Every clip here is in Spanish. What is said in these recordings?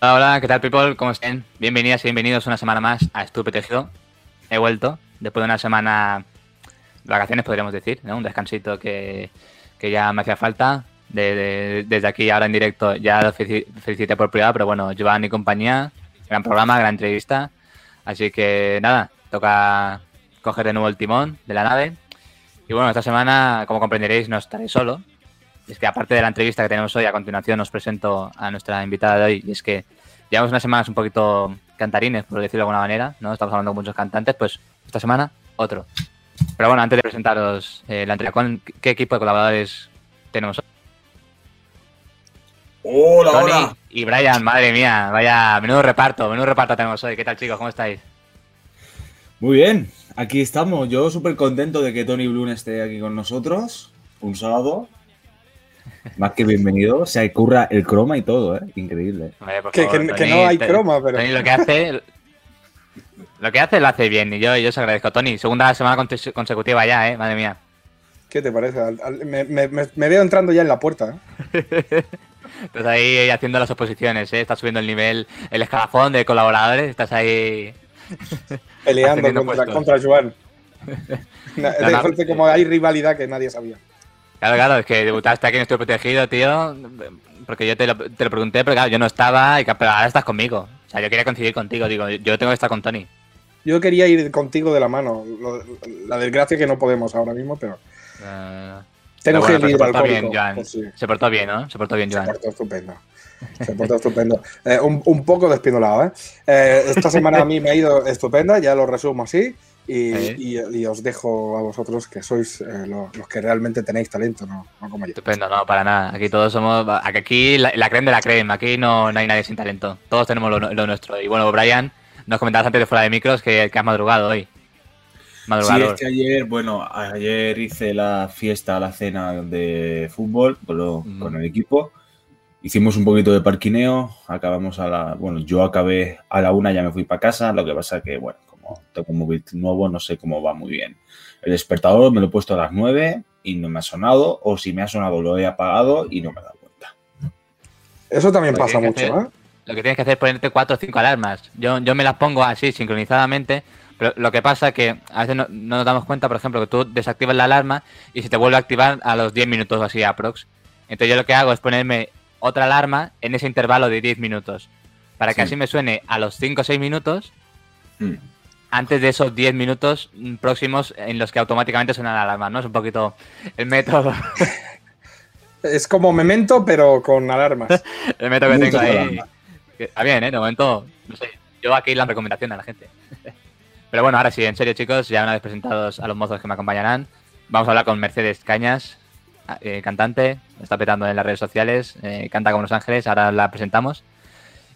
Hola, hola, ¿qué tal, people? ¿Cómo estén? Bienvenidas y bienvenidos una semana más a Estuve. He vuelto después de una semana de vacaciones, podríamos decir. Un descansito que, que ya me hacía falta. De- de- desde aquí, ahora en directo, ya lo felici- felicité por privado, pero bueno, Joan y compañía, gran programa, gran entrevista. Así que nada, toca coger de nuevo el timón de la nave. Y bueno, esta semana, como comprenderéis, no estaré solo. Es que aparte de la entrevista que tenemos hoy, a continuación os presento a nuestra invitada de hoy. Y es que llevamos unas semanas un poquito cantarines, por decirlo de alguna manera, ¿no? Estamos hablando con muchos cantantes, pues esta semana otro. Pero bueno, antes de presentaros eh, la entrevista, ¿cuál- ¿qué equipo de colaboradores tenemos hoy? Hola, Tony hola. y Brian, madre mía, vaya, menudo reparto, menudo reparto tenemos hoy. ¿Qué tal chicos? ¿Cómo estáis? Muy bien, aquí estamos. Yo súper contento de que Tony Bloom esté aquí con nosotros. Un sábado. Más que bienvenido. Se curra el croma y todo, ¿eh? Increíble. Que, favor, que- que Tony, no hay croma, pero. Tony lo que hace, lo que hace lo hace bien y yo, yo os agradezco. Tony, segunda semana consecutiva ya, eh, madre mía. ¿Qué te parece? Al- al- me, me- me- me veo entrando ya en la puerta. ¿eh? Estás ahí haciendo las oposiciones, ¿eh? estás subiendo el nivel, el escalafón de colaboradores, estás ahí. Peleando contra, contra Joan. Na- No, no. parece como hay rivalidad que nadie sabía. Claro, claro, es que debutaste aquí en Estoy Protegido, tío, porque yo te lo, te lo pregunté, pero claro, yo no estaba, y pero ahora estás conmigo. O sea, yo quería coincidir contigo, digo, yo tengo que estar con Tony. Yo quería ir contigo de la mano. Lo- la desgracia es que no podemos ahora mismo, pero Eh, tengo pero bueno, que ir se al portó bien, Joan. Pues sí, Se portó bien, ¿no? Se portó bien, se Joan. portó estupendo. Se portó estupendo. Eh, un, un poco despindolado, ¿eh? Eh, Esta semana a mí me ha ido estupenda, ya lo resumo así. Y, Sí. y- y os dejo a vosotros que sois eh, lo- los que realmente tenéis talento, no, no como yo. Estupendo, no, para nada. Aquí todos somos. Aquí la, la crema de la crema. Aquí no, no hay nadie sin talento. Todos tenemos lo, lo nuestro. Y bueno, Brian, nos comentabas antes de fuera de micros que, que has madrugado hoy. Sí, Madrugador. es que ayer, bueno, ayer hice la fiesta, la cena de fútbol con, lo- Mm. con el equipo. Hicimos un poquito de parquineo, acabamos a la. Bueno, yo acabé a la una, ya me fui para casa. Lo que pasa que, bueno, como tengo un móvil nuevo, no sé cómo va muy bien. El despertador me lo he puesto a las nueve y no me ha sonado, o si me ha sonado lo he apagado y no me he dado cuenta. Eso también Lo pasa mucho, ¿eh? Lo que tienes que hacer es ponerte cuatro o cinco alarmas. Yo, yo me las pongo así, sincronizadamente. Pero lo que pasa es que a veces no, no nos damos cuenta, por ejemplo, que tú desactivas la alarma y se te vuelve a activar a los 10 minutos o así aprox. Entonces yo lo que hago es ponerme otra alarma en ese intervalo de 10 minutos. Para que Sí. así me suene a los 5 o 6 minutos Mm. Antes de esos 10 minutos próximos en los que automáticamente suena la alarma, ¿no? Es un poquito el método, Es como memento, pero con alarmas. el método que tengo ahí. Está bien, ¿eh? De momento, no sé, yo aquí la recomendación a la gente. Pero bueno, ahora sí, en serio, chicos, ya una vez presentados a los mozos que me acompañarán, vamos a hablar con Mercedes Cañas, eh, cantante, está petando en las redes sociales, eh, canta como Los Ángeles, ahora la presentamos.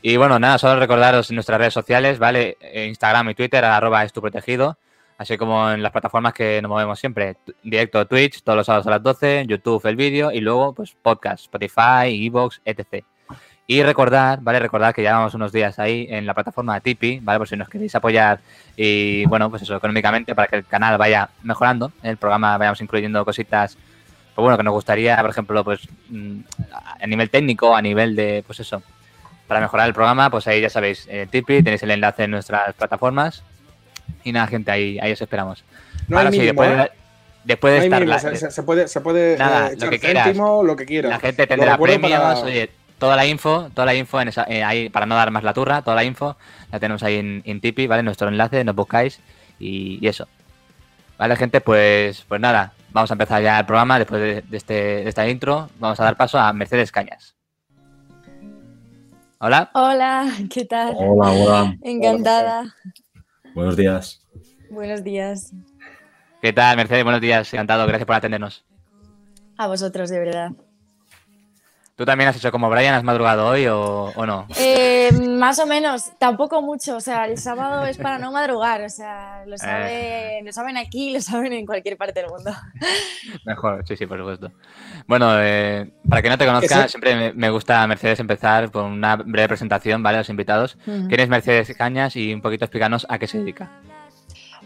Y bueno, nada, solo recordaros en nuestras redes sociales, ¿vale? Eh, Instagram y Twitter, arroba es tu protegido, así como en las plataformas que nos movemos siempre. Directo Twitch, todos los sábados a las 12, YouTube el vídeo y luego pues podcast, Spotify, Evox, etc. Y recordar, ¿vale? Recordar que llevamos unos días ahí en la plataforma Tipeee, ¿vale? Por si nos queréis apoyar y, bueno, pues eso, económicamente para que el canal vaya mejorando, el programa vayamos incluyendo cositas, pues bueno, que nos gustaría, por ejemplo, pues mm, a nivel técnico, a nivel de, pues eso, para mejorar el programa, pues ahí ya sabéis, eh, Tipeee, tenéis el enlace en nuestras plataformas y nada, gente, ahí, ahí os esperamos. No hay Ahora sí, mínimo, después, de, ¿eh? después de No hay estar mínimo, la- se, puede, se puede Nada, eh, lo que quieras. céntimo, lo que quiera. La gente tendrá premios, para- oye, toda la info, toda la info en esa, eh, ahí, para no dar más la turra, toda la info la tenemos ahí en, en Tipeee, ¿vale? Nuestro enlace, nos buscáis y, y eso. Vale, gente, pues, pues nada, vamos a empezar ya el programa después de, de este, de esta intro. Vamos a dar paso a Mercedes Cañas. Hola. Hola, ¿qué tal? Hola, hola. Encantada. Buenos días. Buenos días. ¿Qué tal, Mercedes? Buenos días, encantado, gracias por atendernos. A vosotros, de verdad. ¿Tú también has hecho como Brian, has madrugado hoy o, o no? Eh, más o menos, tampoco mucho. O sea, el sábado es para no madrugar. O sea, Eh. lo saben, lo saben aquí, lo saben en cualquier parte del mundo. Mejor, sí, sí, por supuesto. Bueno, eh, para que no te conozca, siempre me, me gusta, Mercedes, empezar con una breve presentación, ¿vale? A los invitados. Ujú. ¿Quién es Mercedes Cañas? Y un poquito explicarnos a qué se dedica.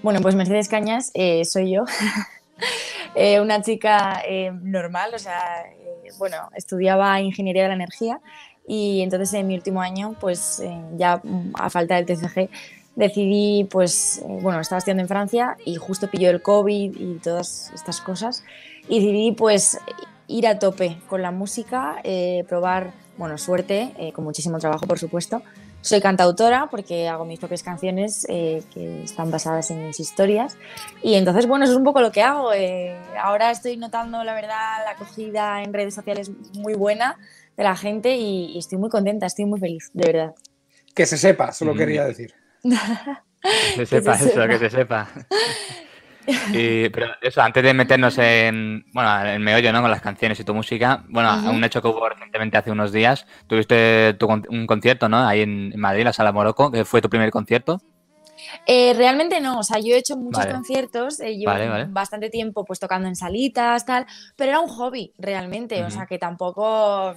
Bueno, pues Mercedes Cañas eh, soy yo. Eh, una chica eh, normal, o sea, eh, bueno, estudiaba ingeniería de la energía Y entonces en mi último año, pues ya mm, a falta del TCG, decidí, pues, bueno, estaba estudiando en Francia y justo pilló el COVID y todas estas cosas. Y decidí, pues, ir a tope con la música, probar, bueno, suerte, con muchísimo trabajo, por supuesto. Soy cantautora porque hago mis propias canciones eh, que están basadas en mis historias. Y entonces, bueno, eso es un poco lo que hago. Eh, ahora estoy notando, la verdad, la acogida en redes sociales muy buena de la gente y, y estoy muy contenta, estoy muy feliz, de verdad. Que se sepa, solo Mm. quería decir. Que se sepa se eso, que se sepa. Y, pero eso, antes de meternos en, bueno, en el meollo, ¿no? Con las canciones y tu música, bueno, un hecho que hubo recientemente hace unos días, tuviste tu un concierto, ¿no? Ahí en, en Madrid, la Sala Morocco, que fue tu primer concierto. Eh, realmente no, o sea, yo he hecho muchos Vale. conciertos, eh, llevo Vale, vale. bastante tiempo pues tocando en salitas, tal, pero era un hobby realmente, o sea, que tampoco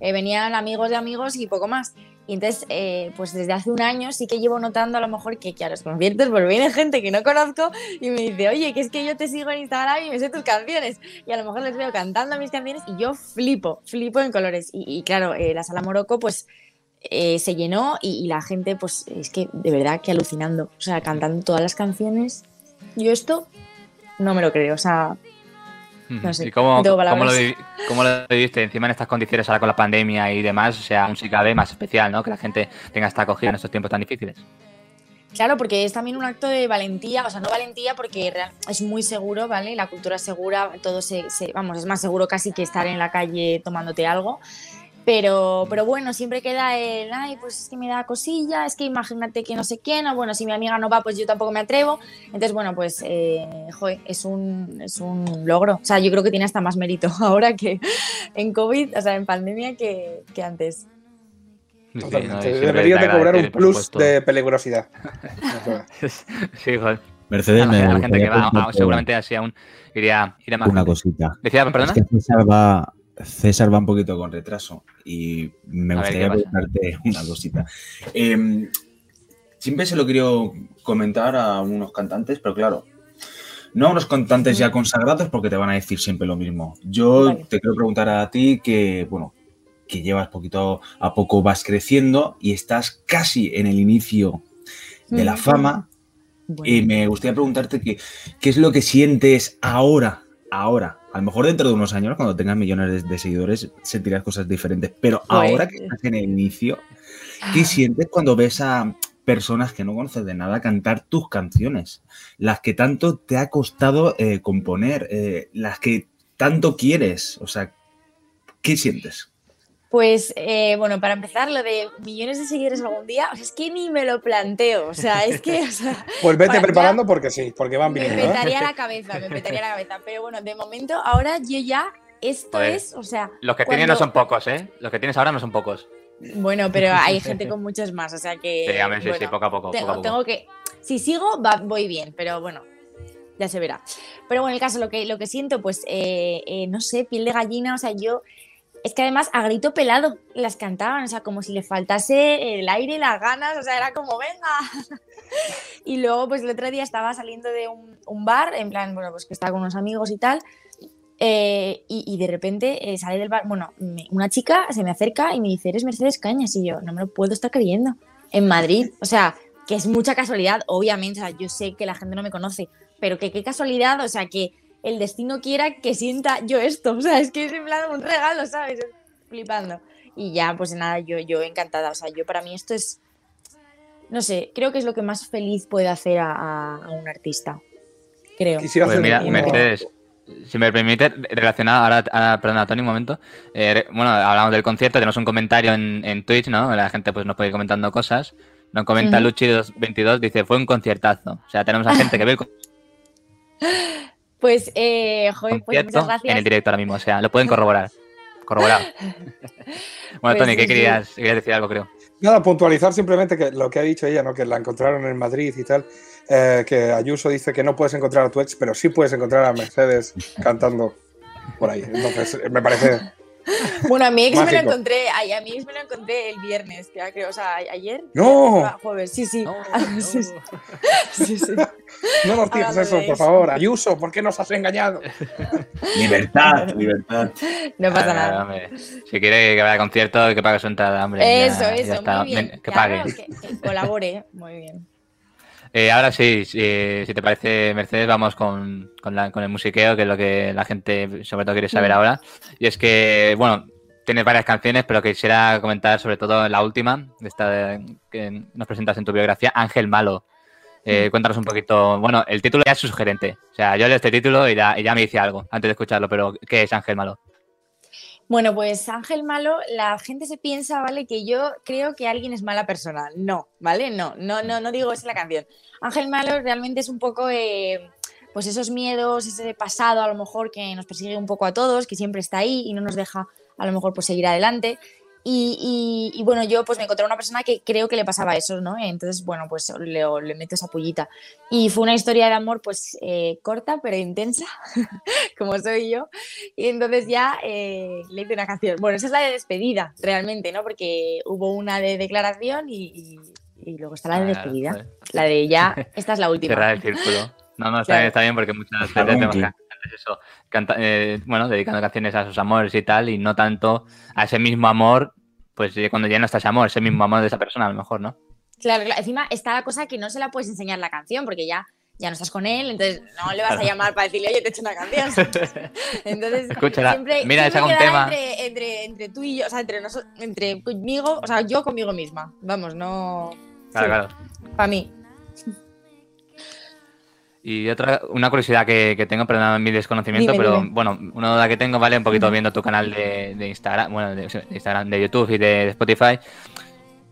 eh, venían amigos de amigos y poco más. Y entonces, eh, pues desde hace un año sí que llevo notando a lo mejor que, que a los conciertos pues viene gente que no conozco y me dice, oye, que es que yo te sigo en Instagram y me sé tus canciones. Y a lo mejor les veo cantando mis canciones y yo flipo, flipo en colores. Y, y claro, eh, la sala Morocco pues eh, se llenó y, y la gente, pues es que de verdad que alucinando. O sea, cantando todas las canciones. Yo esto no me lo creo. O sea, No sé, ¿Y cómo, lo, cómo viviste encima en estas condiciones ahora con la pandemia y demás? O sea, música B más especial, ¿no? Que la gente tenga esta acogida en estos tiempos tan difíciles. claro, porque es también un acto de valentía. O sea, no valentía porque es muy seguro, ¿vale? La cultura es segura, todo se, se- Vamos, es más seguro casi que estar en la calle tomándote algo. Pero, pero bueno, siempre queda el, ay, pues es que me da cosilla, es que imagínate que no sé quién, o bueno, si mi amiga no va, pues yo tampoco me atrevo. Entonces, bueno, pues, eh, joder, es un, es un logro. O sea, yo creo que tiene hasta más mérito ahora que en COVID, o sea, en pandemia que, que antes. Sí. ¿no? Deberías de cobrar un plus supuesto. de peligrosidad. Sí, joder. Mercedes, A la, me a la gente que va, seguramente así aún iría, iría más. una cosita. Decía, perdona. Es que César va, César va un poquito con retraso y me A gustaría preguntarte una cosita. Eh, siempre se lo quiero comentar a unos cantantes, pero claro, no a unos cantantes ya consagrados porque te van a decir siempre lo mismo. Yo Vale. te quiero preguntar a ti que, bueno, que llevas poquito a poco, vas creciendo y estás casi en el inicio de la fama. Bueno. Y me gustaría preguntarte que, qué es lo que sientes ahora, ahora. A lo mejor dentro de unos años, cuando tengas millones de, de seguidores, sentirás cosas diferentes. Pero ahora que estás en el inicio, ¿qué sientes cuando ves a personas que no conoces de nada cantar tus canciones? Las que tanto te ha costado eh, componer, eh, las que tanto quieres. O sea, ¿qué sientes? Pues eh, bueno, para empezar, lo de millones de seguidores algún día, o sea, es que ni me lo planteo. O sea, es que o sea, Pues vete Para- ya- preparando porque sí, porque van me viniendo. ¿eh? petaría la cabeza, me petaría la cabeza. Pero bueno, de momento, ahora yo ya, esto es, o sea, Los que cuando- tienes no son pocos, ¿eh? Los que tienes ahora no son pocos. bueno, pero hay gente con muchos más, o sea que. Sí, a ver, sí, poco a poco. tengo, poco a poco. tengo que. Si sigo, va- voy bien, pero bueno, ya se verá. Pero bueno, el caso, lo que, lo que siento, pues, eh, eh, no sé, piel de gallina, o sea, yo. Es que además a grito pelado las cantaban, o sea, como si le faltase el aire y las ganas, o sea, era como, venga. y luego, pues el otro día estaba saliendo de un, bar, en plan, bueno, pues que estaba con unos amigos y tal, eh, y, de repente eh, sale del bar, bueno, una chica se me acerca y me dice, eres Mercedes Cañas, y yo, no me lo puedo estar creyendo, en Madrid, o sea, que es mucha casualidad, obviamente, o sea, yo sé que la gente no me conoce, pero que qué casualidad, o sea, que el destino quiera que sienta yo esto, o sea, es que es en plan un regalo, ¿sabes? Flipando. Y ya, pues nada, yo, yo encantada, o sea, yo para mí esto es, no sé, creo que es lo que más feliz puede hacer a, a- a un artista, creo. Pues mira, Mercedes, si me permite, relacionado ahora, a, perdona, Tony, un momento. Eh, bueno, hablamos del concierto, tenemos un comentario en, en Twitch, ¿no? La gente pues nos puede ir comentando cosas. Nos comenta Ujú. Luchi22, dice, fue un conciertazo. O sea, tenemos a gente que ve el Pues, eh, joder, pues muchas gracias. en el directo ahora mismo. O sea, lo pueden corroborar. Corroborar. bueno, Pues Tony, ¿qué sí. querías? Querías decir algo, creo. Nada, puntualizar simplemente que lo que ha dicho ella, ¿no? que la encontraron en Madrid y tal, eh, que Ayuso dice que no puedes encontrar a tu ex, pero sí puedes encontrar a Mercedes cantando por ahí. Entonces, me parece... Bueno, a mi ex me lo encontré, ay, a mi ex me lo encontré el viernes, que creo, o sea, ayer. ¡No! Ah, Jueves, sí, sí. No, sí, sí. no. Sí, sí. No nos digas eso, por favor. Ayuso, ¿por qué nos has engañado? Libertad, libertad. No pasa Ah, nada. hombre. Si quiere que vaya a concierto, que pague su entrada, hombre. ya- Eso, ya eso, está. muy bien. Que Claro, pague. es que, que colabore, muy bien. Eh, ahora sí, sí, si te parece, Mercedes, vamos con, con la- con el musiqueo, que es lo que la gente sobre todo quiere saber Mm. ahora. Y es que, bueno, tienes varias canciones, pero quisiera comentar sobre todo la última, esta de- que nos presentas en tu biografía, Ángel Malo. Eh, Mm. Cuéntanos un poquito, bueno, el título ya es sugerente. O sea, yo leo este título y ya, y ya me dice algo antes de escucharlo, pero ¿qué es Ángel Malo? Bueno, pues Ángel Malo, la gente se piensa, ¿vale? Que yo creo que alguien es mala persona. No, ¿vale? No, no, no, no digo en la canción. Ángel Malo realmente es un poco, eh, pues esos miedos, ese pasado a lo mejor que nos persigue un poco a todos, que siempre está ahí y no nos deja a lo mejor pues seguir adelante. Y, y- y, bueno, yo pues me encontré una persona que creo que le pasaba eso, ¿no? Entonces, bueno, pues le, le meto esa pullita. Y fue una historia de amor pues eh, corta pero intensa, como soy yo. Y entonces ya eh, le hice una canción. Bueno, esa es la de despedida, realmente, ¿no? Porque hubo una de declaración y, y- y luego está la de Ah, despedida. La de ya, esta es la última. Cerrar el círculo. No, no, está, Claro. bien, está bien porque muchas veces Claro, cantantes eso, canta- eh, bueno, dedicando canciones a sus amores y tal, y no tanto a ese mismo amor, pues eh, cuando ya no está ese amor, ese mismo amor de esa persona, a lo mejor, ¿no? Claro, claro, encima está la cosa que no se la puedes enseñar la canción porque ya, ya no estás con él, entonces no le vas a llamar para decirle, oye, te he hecho una canción. Entonces, Escúchala. siempre, Mira, siempre tema. Entre, entre, entre tú y yo, o sea, entre, nosotros, entre conmigo, o sea, yo conmigo misma. Vamos, no. Claro, claro. Para mí. Y otra, una curiosidad que, que tengo, perdón mi desconocimiento, Dime, pero dime. bueno, una duda que tengo, ¿vale? Un poquito viendo tu canal de, de Instagram, bueno, de, de Instagram, de YouTube y de, Spotify.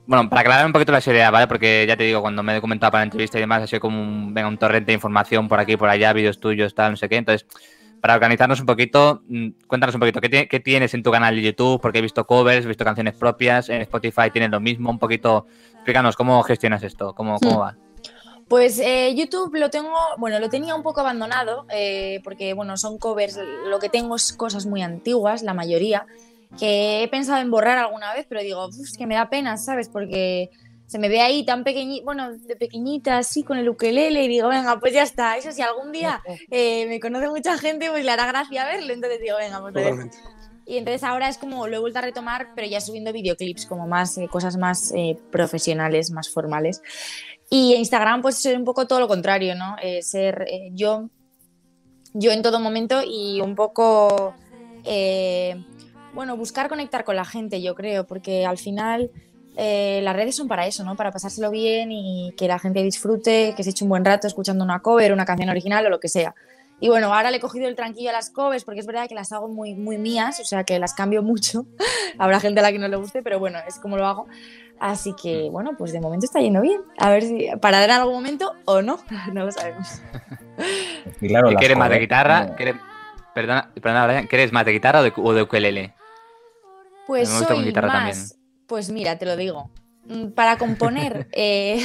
Bueno, para aclarar un poquito las ideas, ¿vale? Porque ya te digo, cuando me he documentado para la entrevista y demás, ha sido como un, venga, un torrente de información por aquí, por allá, vídeos tuyos, tal, no sé qué. Entonces, para organizarnos un poquito, mm, cuéntanos un poquito, ¿qué, qué tienes en tu canal de YouTube? Porque he visto covers, he visto canciones propias, en Spotify tienes lo mismo, un poquito. Explícanos cómo gestionas esto, cómo, cómo Hmm. va. Pues eh, YouTube lo tengo, bueno, lo tenía un poco abandonado, eh, porque bueno, son covers, lo que tengo es cosas muy antiguas, la mayoría, que he pensado en borrar alguna vez, pero digo, "Uf, es que me da pena, ¿sabes? Porque se me ve ahí tan pequeñita, bueno, de pequeñita, así, con el ukelele, y digo, venga, pues ya está, eso si algún día eh, me conoce mucha gente, pues le hará gracia verlo, entonces digo, venga, pues. Totalmente. Y entonces ahora es como lo he vuelto a retomar, pero ya subiendo videoclips, como más eh, cosas más eh, profesionales, más formales. Y Instagram, pues es un poco todo lo contrario, ¿no? Eh, ser eh, yo, yo en todo momento y un poco, eh, bueno, buscar conectar con la gente, yo creo, porque al final eh, las redes son para eso, ¿no? Para pasárselo bien y que la gente disfrute, que se eche un buen rato escuchando una cover, una canción original o lo que sea. Y bueno, ahora le he cogido el tranquillo a las covers porque es verdad que las hago muy, muy mías, o sea que las cambio mucho. Habrá gente a la que no le guste, pero bueno, es como lo hago. Así que bueno, pues de momento está yendo bien. A ver si para en algún momento o no, no lo sabemos. Y claro, ¿Qué las ¿Quieres más de guitarra? como- ¿Quieres- Perdona, perdona, ¿quieres más de guitarra o de, o de ukelele? Pues Me gusta soy guitarra más, pues mira, te lo digo. Mm, Para componer, eh,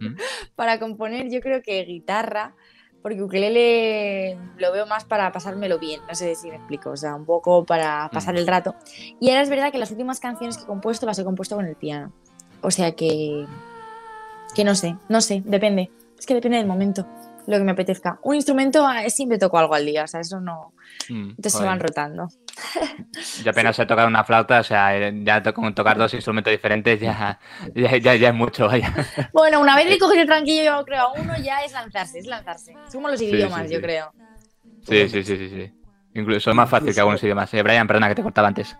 ¿Mm? para componer yo creo que guitarra, porque ukelele lo veo más para pasármelo bien, no sé si me explico, o sea, un poco para pasar Mm. el rato. Y ahora es verdad que las últimas canciones que he compuesto las he compuesto con el piano. O sea que, que no sé, no sé, depende. Es que depende del momento, lo que me apetezca. Un instrumento eh, siempre toco algo al día, o sea, eso no... Mm, Entonces se van rotando. Yo apenas sé tocar una flauta, o sea, eh, ya to- con tocar dos instrumentos diferentes ya, ya, ya, ya es mucho, vaya. Bueno, una vez le coges el tranquillo, yo creo, a uno ya es lanzarse, es lanzarse. Es como los Sí, idiomas, sí, yo sí. creo. Sí, sí, sí, sí, sí. Incluso es más fácil que algunos idiomas. Eh, Brian, perdona que te cortaba antes.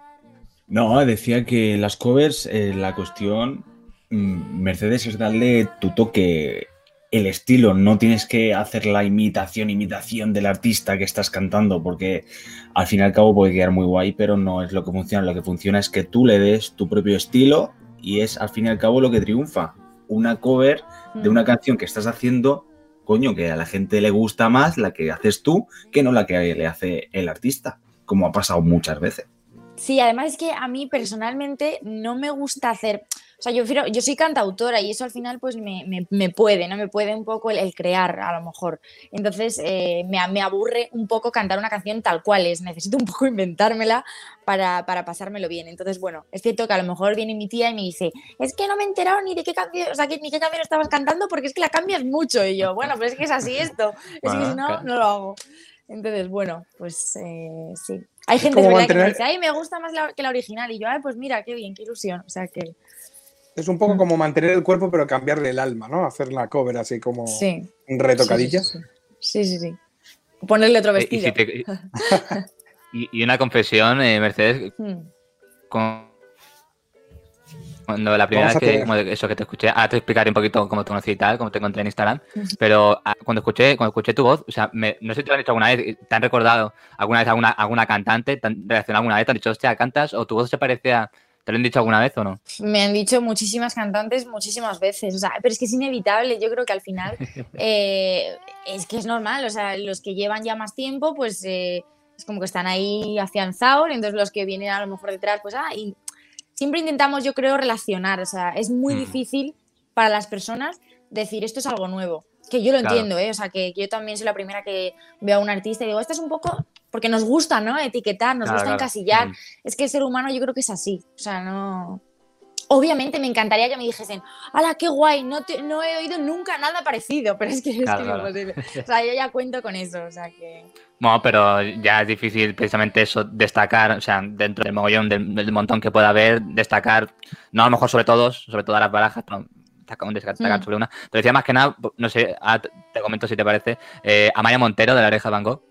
No, decía que las covers, eh, la cuestión, Mercedes, es darle tu toque, el estilo. No tienes que hacer la imitación, imitación del artista que estás cantando, porque al fin y al cabo puede quedar muy guay, pero no es lo que funciona. Lo que funciona es que tú le des tu propio estilo y es al fin y al cabo lo que triunfa. Una cover de Mm. una canción que estás haciendo, coño, que a la gente le gusta más la que haces tú que no la que le hace el artista, como ha pasado muchas veces. Sí, además es que a mí personalmente no me gusta hacer. O sea, yo, yo soy cantautora y eso al final pues me, me- me puede, ¿no? Me puede un poco el, el crear a lo mejor. Entonces eh, me, me aburre un poco cantar una canción tal cual es. Necesito un poco inventármela para, para pasármelo bien. Entonces, bueno, es cierto que a lo mejor viene mi tía y me dice, es que no me he enterado ni de qué canción, o sea, que- ni qué canción estabas cantando porque es que la cambias mucho. Y yo, bueno, pero es que es así esto. Es que si no, claro. no lo hago. Entonces, bueno, pues eh, sí. Hay gente que me dice, ay, me gusta más la- que la original. Y yo, ay, pues mira, qué bien, qué ilusión. O sea que Es un Mm. poco como mantener el cuerpo, pero cambiarle el alma, ¿no? Hacer la cover así como sí. retocadilla. Sí, sí, sí. sí, sí. Ponerle otro Eh, y, vestido. si te- y- y una confesión, eh, Mercedes, Mm. con- cuando la primera vez que, como eso que te escuché, ahora te explicaré un poquito cómo te conocí y tal, cómo te encontré en Instagram, pero ah, cuando escuché, cuando escuché tu voz, o sea, me- no sé si te lo han dicho alguna vez, te han recordado alguna vez alguna, alguna cantante, te han reaccionado alguna vez, te han dicho, hostia, cantas, o tu voz se parecía, ¿te lo han dicho alguna vez o no? Me han dicho muchísimas cantantes muchísimas veces, o sea, pero es que es inevitable, yo creo que al final eh, es que es normal, o sea, los que llevan ya más tiempo, pues eh, es como que están ahí afianzados, entonces los que vienen a lo mejor detrás, pues, ah, y siempre intentamos, yo creo, relacionar, o sea, es muy Mm. difícil para las personas decir esto es algo nuevo, que yo lo Claro. entiendo, ¿eh? o sea, que, que yo también soy la primera que veo a un artista y digo, esto es un poco, porque nos gusta, ¿no? Etiquetar, nos Claro, gusta claro. encasillar, Mm. es que el ser humano yo creo que es así. O sea, no. Obviamente me encantaría que me dijesen, ¡hala, qué guay! No, te- no he oído nunca nada parecido, pero es que es, que es imposible. O sea, yo ya cuento con eso, o sea que. Bueno, pero ya es difícil precisamente eso, destacar, o sea, dentro del mogollón, del, del montón que pueda haber, destacar, no a lo mejor sobre todos, sobre todas las barajas, pero destacar, destacar Mm. sobre una. Te decía más que nada, no sé, te comento si te parece, eh, Amaya Montero de la oreja Van Gogh.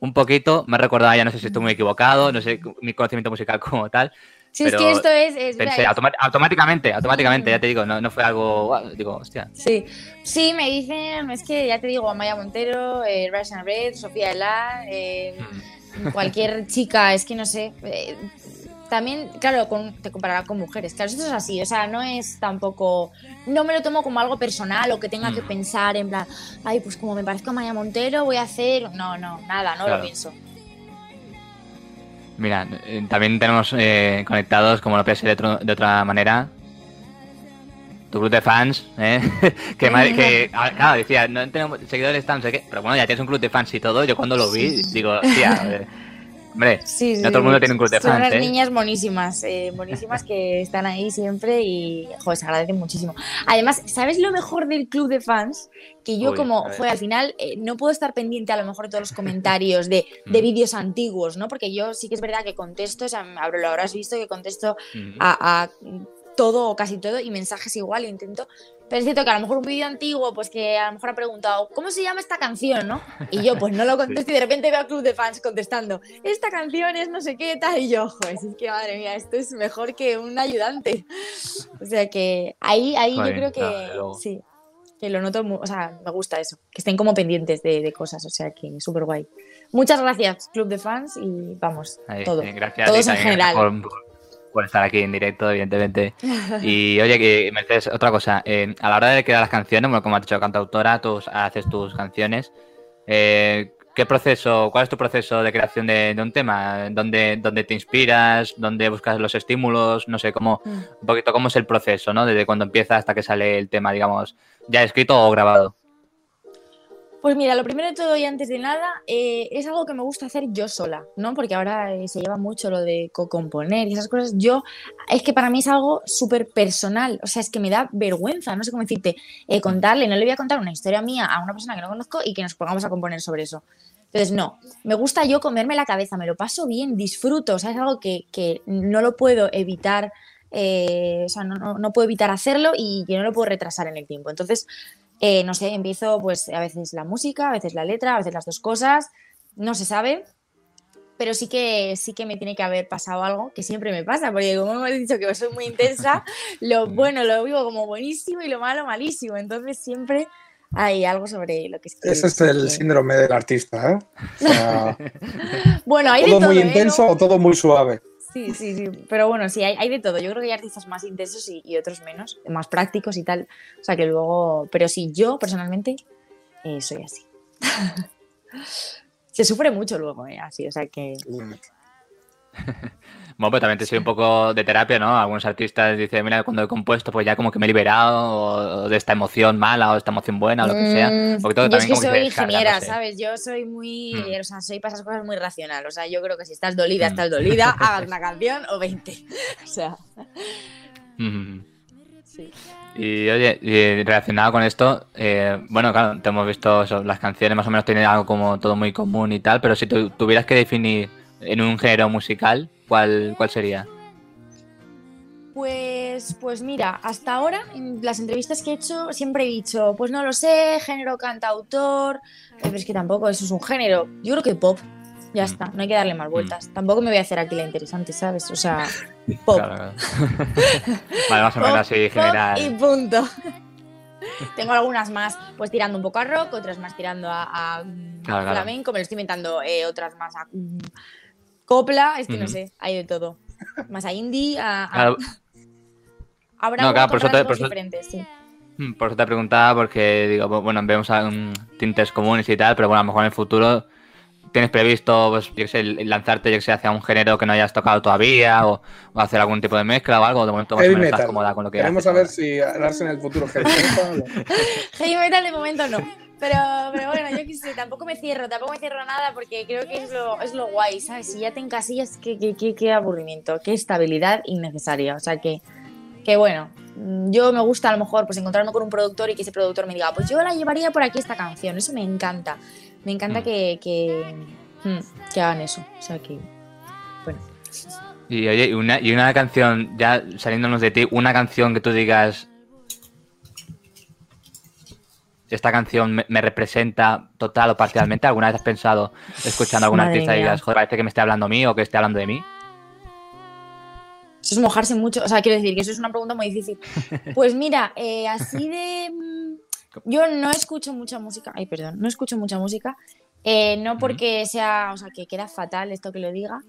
Un poquito, me he recordado ya, no sé si estoy muy equivocado, no sé mi conocimiento musical como tal. Sí, es Pero que esto es. es Pensé, automáticamente, automáticamente, ya te digo, no, no fue algo, digo, hostia. Sí, sí, me dicen, es que ya te digo, Amaya Montero, eh, Rush and Red, Sofía Elá, eh, Mm. cualquier chica, es que no sé. eh, también, claro, con- te comparará con mujeres. Claro, esto es así, o sea, no es tampoco. No me lo tomo como algo personal o que tenga que Mm. pensar en plan, ay, pues como me parezco a Maya Montero, voy a hacer. No, no, nada, no Claro. lo pienso. Mira, eh, también tenemos eh, conectados, como no puede ser de, otro- de otra manera, tu club de fans, ¿eh? que, madre- que ah, claro, decía, no tenemos seguidores tan, sé qué, pero bueno, ya tienes un club de fans y todo, yo cuando lo vi, digo, tía, hombre, Sí, sí. no todo el mundo tiene un club de Son fans, unas ¿eh? niñas monísimas, eh, monísimas que están ahí siempre y, joder, se agradecen muchísimo. Además, ¿sabes lo mejor del club de fans? Que yo Uy, como, fue al final, eh, no puedo estar pendiente a lo mejor de todos los comentarios de, de Mm. vídeos antiguos, ¿no? Porque yo sí que es verdad que contesto, o sea, lo habrás visto, que contesto a, a todo o casi todo y mensajes igual, intento. Pero es cierto que a lo mejor un vídeo antiguo, pues que a lo mejor ha preguntado, ¿cómo se llama esta canción, no? Y yo pues no lo contesto y de repente veo a Club de Fans contestando, esta canción es no sé qué tal, y yo, joder, es que madre mía, esto es mejor que un ayudante. O sea que ahí, ahí yo creo que sí, que lo noto, o sea, me gusta eso, que estén como pendientes de, de cosas, o sea que súper guay. Muchas gracias, Club de Fans, y vamos, Ahí, todo. eh, gracias, Todos en general. Por, por- por estar aquí en directo, evidentemente. Y oye, que Mercedes, otra cosa, eh, a la hora de crear las canciones, bueno, como has dicho, cantautora, tú haces tus canciones. eh, ¿Qué proceso, cuál es tu proceso de creación de, de un tema? ¿Dónde, ¿Dónde te inspiras? ¿Dónde buscas los estímulos? No sé, cómo, Mm. un poquito cómo es el proceso, ¿no? Desde cuando empieza hasta que sale el tema, digamos, ya escrito o grabado. Pues mira, lo primero de todo y antes de nada, eh, es algo que me gusta hacer yo sola, ¿no? Porque ahora eh, se lleva mucho lo de co-componer y esas cosas. Yo, es que para mí es algo súper personal, o sea, es que me da vergüenza, no sé cómo decirte, eh, contarle, no le voy a contar una historia mía a una persona que no conozco y que nos pongamos a componer sobre eso. Entonces, no, me gusta yo comerme la cabeza, me lo paso bien, disfruto, o sea, es algo que, que no lo puedo evitar, o sea, no- no puedo evitar hacerlo y que no lo puedo retrasar en el tiempo. Entonces, eh, no sé, empiezo pues a veces la música, a veces la letra, a veces las dos cosas, no se sabe, pero sí que sí que me tiene que haber pasado algo, que siempre me pasa, porque como hemos dicho que soy muy intensa, lo bueno lo vivo como buenísimo y lo malo malísimo, entonces siempre hay algo sobre lo que escribo. Ese es el síndrome del artista, ¿eh? O sea, Bueno, hay de todo todo, muy ¿eh? intenso o todo muy suave. Sí, sí, sí. Pero bueno, sí, hay, hay de todo. Yo creo que hay artistas más intensos y, y otros menos, más prácticos y tal. O sea que luego. Pero sí, yo personalmente eh, soy así. Se sufre mucho luego, ¿eh? Así, o sea que. Bueno, pero también te soy un poco de terapia, ¿no? Algunos artistas dicen, mira, cuando he compuesto, pues ya como que me he liberado o de esta emoción mala o de esta emoción buena o lo que sea. Mm, Porque todo yo también es que como soy ingeniera. ¿sabes? Yo soy muy, Mm. o sea, soy para esas cosas muy racional. O sea, yo creo que si estás dolida, Mm. estás dolida, hagas una canción o 20. O sea, Mm. sí. Y oye, y relacionado con esto, eh, bueno, claro, te hemos visto eso, las canciones más o menos tienen algo como todo muy común y tal, pero si tu- tuvieras que definir en un género musical, ¿cuál, cuál sería? Pues, pues mira, hasta ahora en las entrevistas que he hecho siempre he dicho, pues no lo sé, género cantautor, pero es que tampoco eso es un género. Yo creo que pop, ya Mm. está, no hay que darle más vueltas. Tampoco me voy a hacer aquí la interesante, ¿sabes? O sea, pop. Claro, claro. vale, más o menos así pop general. y punto. Tengo algunas más, pues tirando un poco a rock, otras más tirando a, a, mm, Claro, claro. flamenco, me lo estoy inventando, eh, otras más a mm, copla, es que no sé, hay de todo. Más a indie, a, a- Claro, habrá No, claro, por eso te- por eso- diferentes, sí. Mm, Por eso te preguntaba, porque digo, bu- bueno, vemos um, tintes comunes y tal, pero bueno, a lo mejor en el futuro tienes previsto, pues, yo qué sé, lanzarte, yo que sé, hacia un género que no hayas tocado todavía, o, o hacer algún tipo de mezcla o algo, de momento más o Heavy menos estás cómoda con lo que Queremos haces saber si harás en el futuro heavy metal. Heavy metal de momento no. Pero, pero bueno, yo qué sé, tampoco me cierro, tampoco me cierro nada porque creo que es lo, es lo guay, ¿sabes? Si ya te encasillas, qué, qué, qué, qué aburrimiento, qué estabilidad innecesaria. O sea que, que bueno, yo me gusta a lo mejor pues encontrarme con un productor y que ese productor me diga, pues yo la llevaría por aquí esta canción, eso me encanta. Me encanta Mm. que, que, mm, que hagan eso. O sea que, bueno. Y oye, una, y una canción, ya saliéndonos de ti, una canción que tú digas. Esta canción me, me representa total o parcialmente. ¿Alguna vez has pensado escuchando a algún Madre artista y digas, joder, parece que me esté hablando a mí o que esté hablando de mí? Eso es mojarse mucho. O sea, quiero decir que eso es una pregunta muy difícil. Pues mira, eh, así de. Yo no escucho mucha música. Ay, perdón, no escucho mucha música. eh, no porque sea. O sea, que queda fatal esto que lo diga.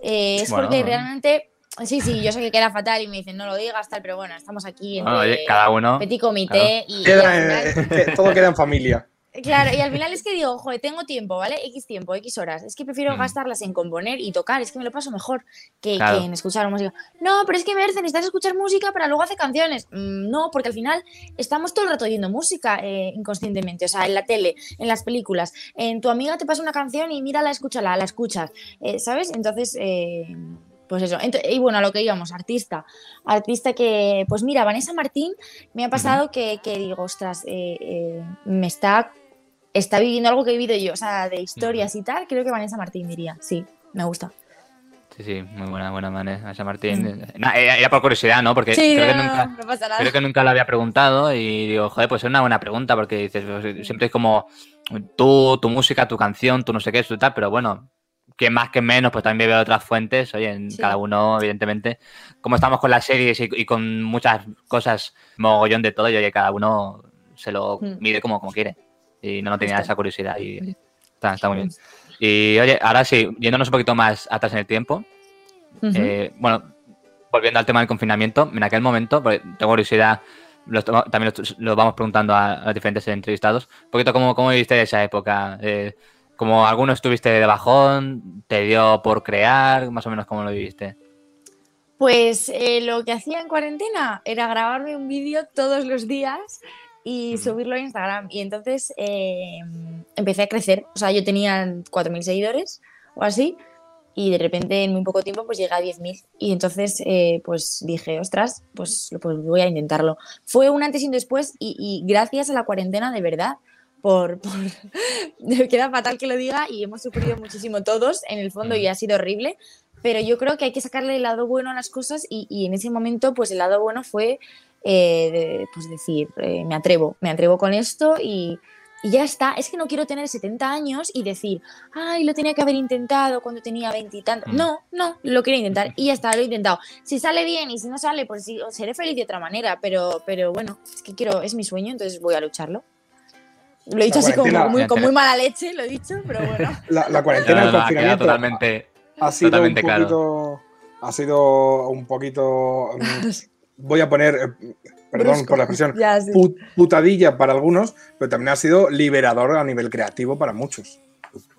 eh, es Bueno, porque realmente. Sí, sí, yo sé que queda fatal y me dicen no lo digas, tal, pero bueno, estamos aquí en Bueno, oye, cada uno. petit comité y, y Queda, eh, final- que todo queda en familia. Claro, y al final es que digo, joder, tengo tiempo, ¿vale? X tiempo, X horas. Es que prefiero Mm. gastarlas en componer y tocar, es que me lo paso mejor que, Claro. que en escuchar música. No, pero es que Merce, necesitas escuchar música para luego hacer canciones. Mm, no, porque al final estamos todo el rato oyendo música eh, inconscientemente, o sea, en la tele, en las películas. En tu amiga te pasa una canción y mírala, escúchala, la escuchas, eh, ¿sabes? Entonces, eh, pues eso. Y bueno, a lo que íbamos, artista. Artista que, pues mira, Vanessa Martín me ha pasado que, que digo, ostras, eh, eh, me está está viviendo algo que he vivido yo, o sea, de historias y tal, creo que Vanessa Martín diría, sí, me gusta. Sí, sí, muy buena, buena Vanessa Martín. Nah, era, era por curiosidad, ¿no? Porque Mm. Sí, creo, que nunca, no pasa nada. creo que nunca lo había preguntado y digo, joder, pues es una buena pregunta porque dices, pues, siempre es como tú, tu música, tu canción, tú no sé qué, tú tal, pero bueno, que más que menos, pues también veo otras fuentes, oye, en Sí. cada uno, evidentemente. Como estamos con las series y, y con muchas cosas, mogollón de todo, y oye, cada uno se lo Mm. mide como, como quiere. Y no, no tenía esa curiosidad y oye, está, está muy bien. Y oye, ahora sí, yéndonos un poquito más atrás en el tiempo, Ujú. eh, bueno, volviendo al tema del confinamiento, en aquel momento, porque tengo curiosidad, lo to- también lo, vamos preguntando a, a los diferentes entrevistados, un poquito cómo, cómo viviste esa época, Eh, como alguno estuviste de bajón, te dio por crear, más o menos cómo lo viviste. Pues eh, lo que hacía en cuarentena era grabarme un vídeo todos los días y subirlo a Instagram. Y entonces eh, empecé a crecer. O sea, yo tenía 4.000 seguidores o así. Y de repente, en muy poco tiempo, pues llegué a 10.000. Y entonces, eh, pues dije, ostras, pues, pues voy a intentarlo. Fue un antes y un después. Y, y gracias a la cuarentena, de verdad, por, por... me queda fatal que lo diga y hemos sufrido muchísimo todos en el fondo y ha sido horrible, pero yo creo que hay que sacarle el lado bueno a las cosas y, y en ese momento pues el lado bueno fue eh, de- pues decir, eh, me atrevo, me atrevo con esto y, y ya está, es que no quiero tener 70 años y decir, ay, lo tenía que haber intentado cuando tenía 20 y. Mm. No, no, lo quiero intentar y ya está, lo he intentado. Si sale bien y si no sale, pues sí, seré feliz de otra manera, pero, pero bueno, es que quiero, es mi sueño, entonces voy a lucharlo. Lo he dicho La así como muy, con muy mala leche, lo he dicho, pero bueno. La, la cuarentena, el no, confinamiento totalmente, ha sido un claro. poquito. Ha sido un poquito. mm, Voy a poner. eh, Perdón Brusco. por la expresión. Ya, sí. pu- Putadilla para algunos, pero también ha sido liberador a nivel creativo para muchos.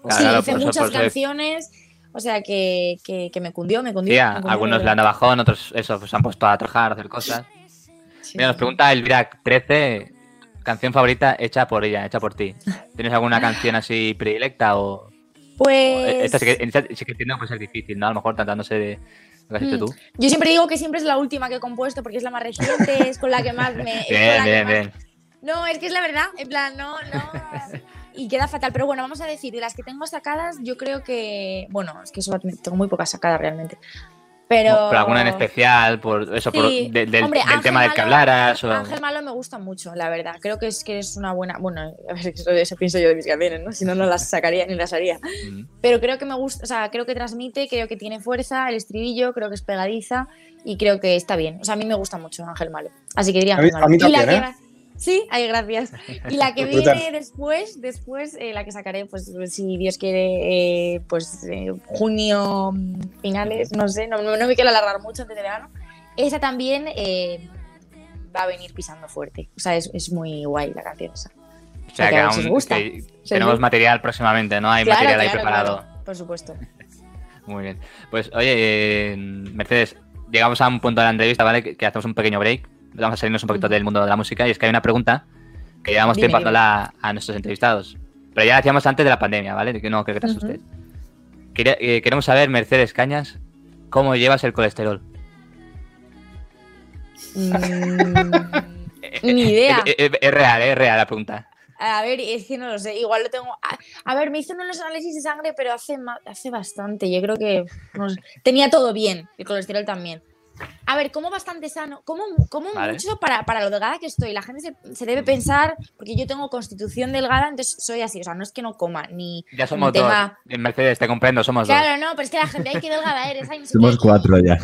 Claro, Sí, claro, hice muchas eso- canciones. O sea que, que, que me cundió, me cundió. Sí, me cundió, algunos de le han bajón, otros eso, pues se han puesto a trabajar, a hacer cosas. Sí. Mira, nos pregunta Elvira 13, canción favorita hecha por ella, hecha por ti. ¿Tienes alguna canción así predilecta o...? o Pues. esta sí que, esta sí que entiendo que puede ser difícil, ¿no? A lo mejor tratándose de lo que has hecho Mm. tú. Yo siempre digo que siempre es la última que he compuesto porque es la más reciente, es con la que más me. Bien, que bien, más- bien. No, es que es la verdad, en plan, no, no. Y queda fatal, pero bueno, vamos a decir, de las que tengo sacadas, yo creo que. Bueno, es que eso tengo muy pocas sacadas realmente. Pero. Pero alguna en especial, por eso, por, de- del, Hombre, del Ángel tema del que Malo- hablaras. O... Ángel Malo me gusta mucho, la verdad. Creo que es que es una buena. Bueno, a ver, eso, eso pienso yo de mis canciones, ¿no? Si no, no las sacaría ni las haría. Mm. Pero creo que me gusta, o sea, creo que transmite, creo que tiene fuerza, el estribillo, creo que es pegadiza y creo que está bien. O sea, a mí me gusta mucho Ángel Malo. Así que diría A mí- Ángel Malo. a mí Y la también, ¿eh? Sí, ay, gracias. Y la que viene después, después, eh, la que sacaré, pues si Dios quiere, eh, pues eh, junio, finales, no sé, no, no me quiero alargar mucho antes de verano. Esa también eh, va a venir pisando fuerte. O sea, es, es muy guay la canción esa. O sea, que aún os gusta. que tenemos material próximamente, ¿no? Hay Claro, material ahí claro, preparado. claro, por supuesto. Muy bien. Pues oye, eh, Mercedes, llegamos a un punto de la entrevista, ¿vale? Que, que hacemos un pequeño break. Vamos a salirnos un poquito del mundo de la música y es que hay una pregunta que llevamos Dime, tiempo a nuestros entrevistados. Pero ya la hacíamos antes de la pandemia, ¿vale? Que no creo que te asustes. Eh, queremos saber, Mercedes Cañas, ¿cómo llevas el colesterol? Mm, Ni idea. Es, es- es real, es real la pregunta. A ver, es que no lo sé. Igual lo tengo. A, a ver, me hizo unos análisis de sangre, pero hace, bastante. Yo creo que no sé. tenía todo bien. El colesterol también. A ver, como bastante sano. Como, como Vale. mucho para, para lo delgada que estoy. La gente se, se debe pensar, porque yo tengo constitución delgada, entonces soy así. O sea, no es que no coma, ni. Ya somos ni tema- dos. Mercedes, te comprendo, somos dos. Claro, no, pero es que la gente, ay, qué delgada eres. ay, no sé Somos qué". cuatro ya.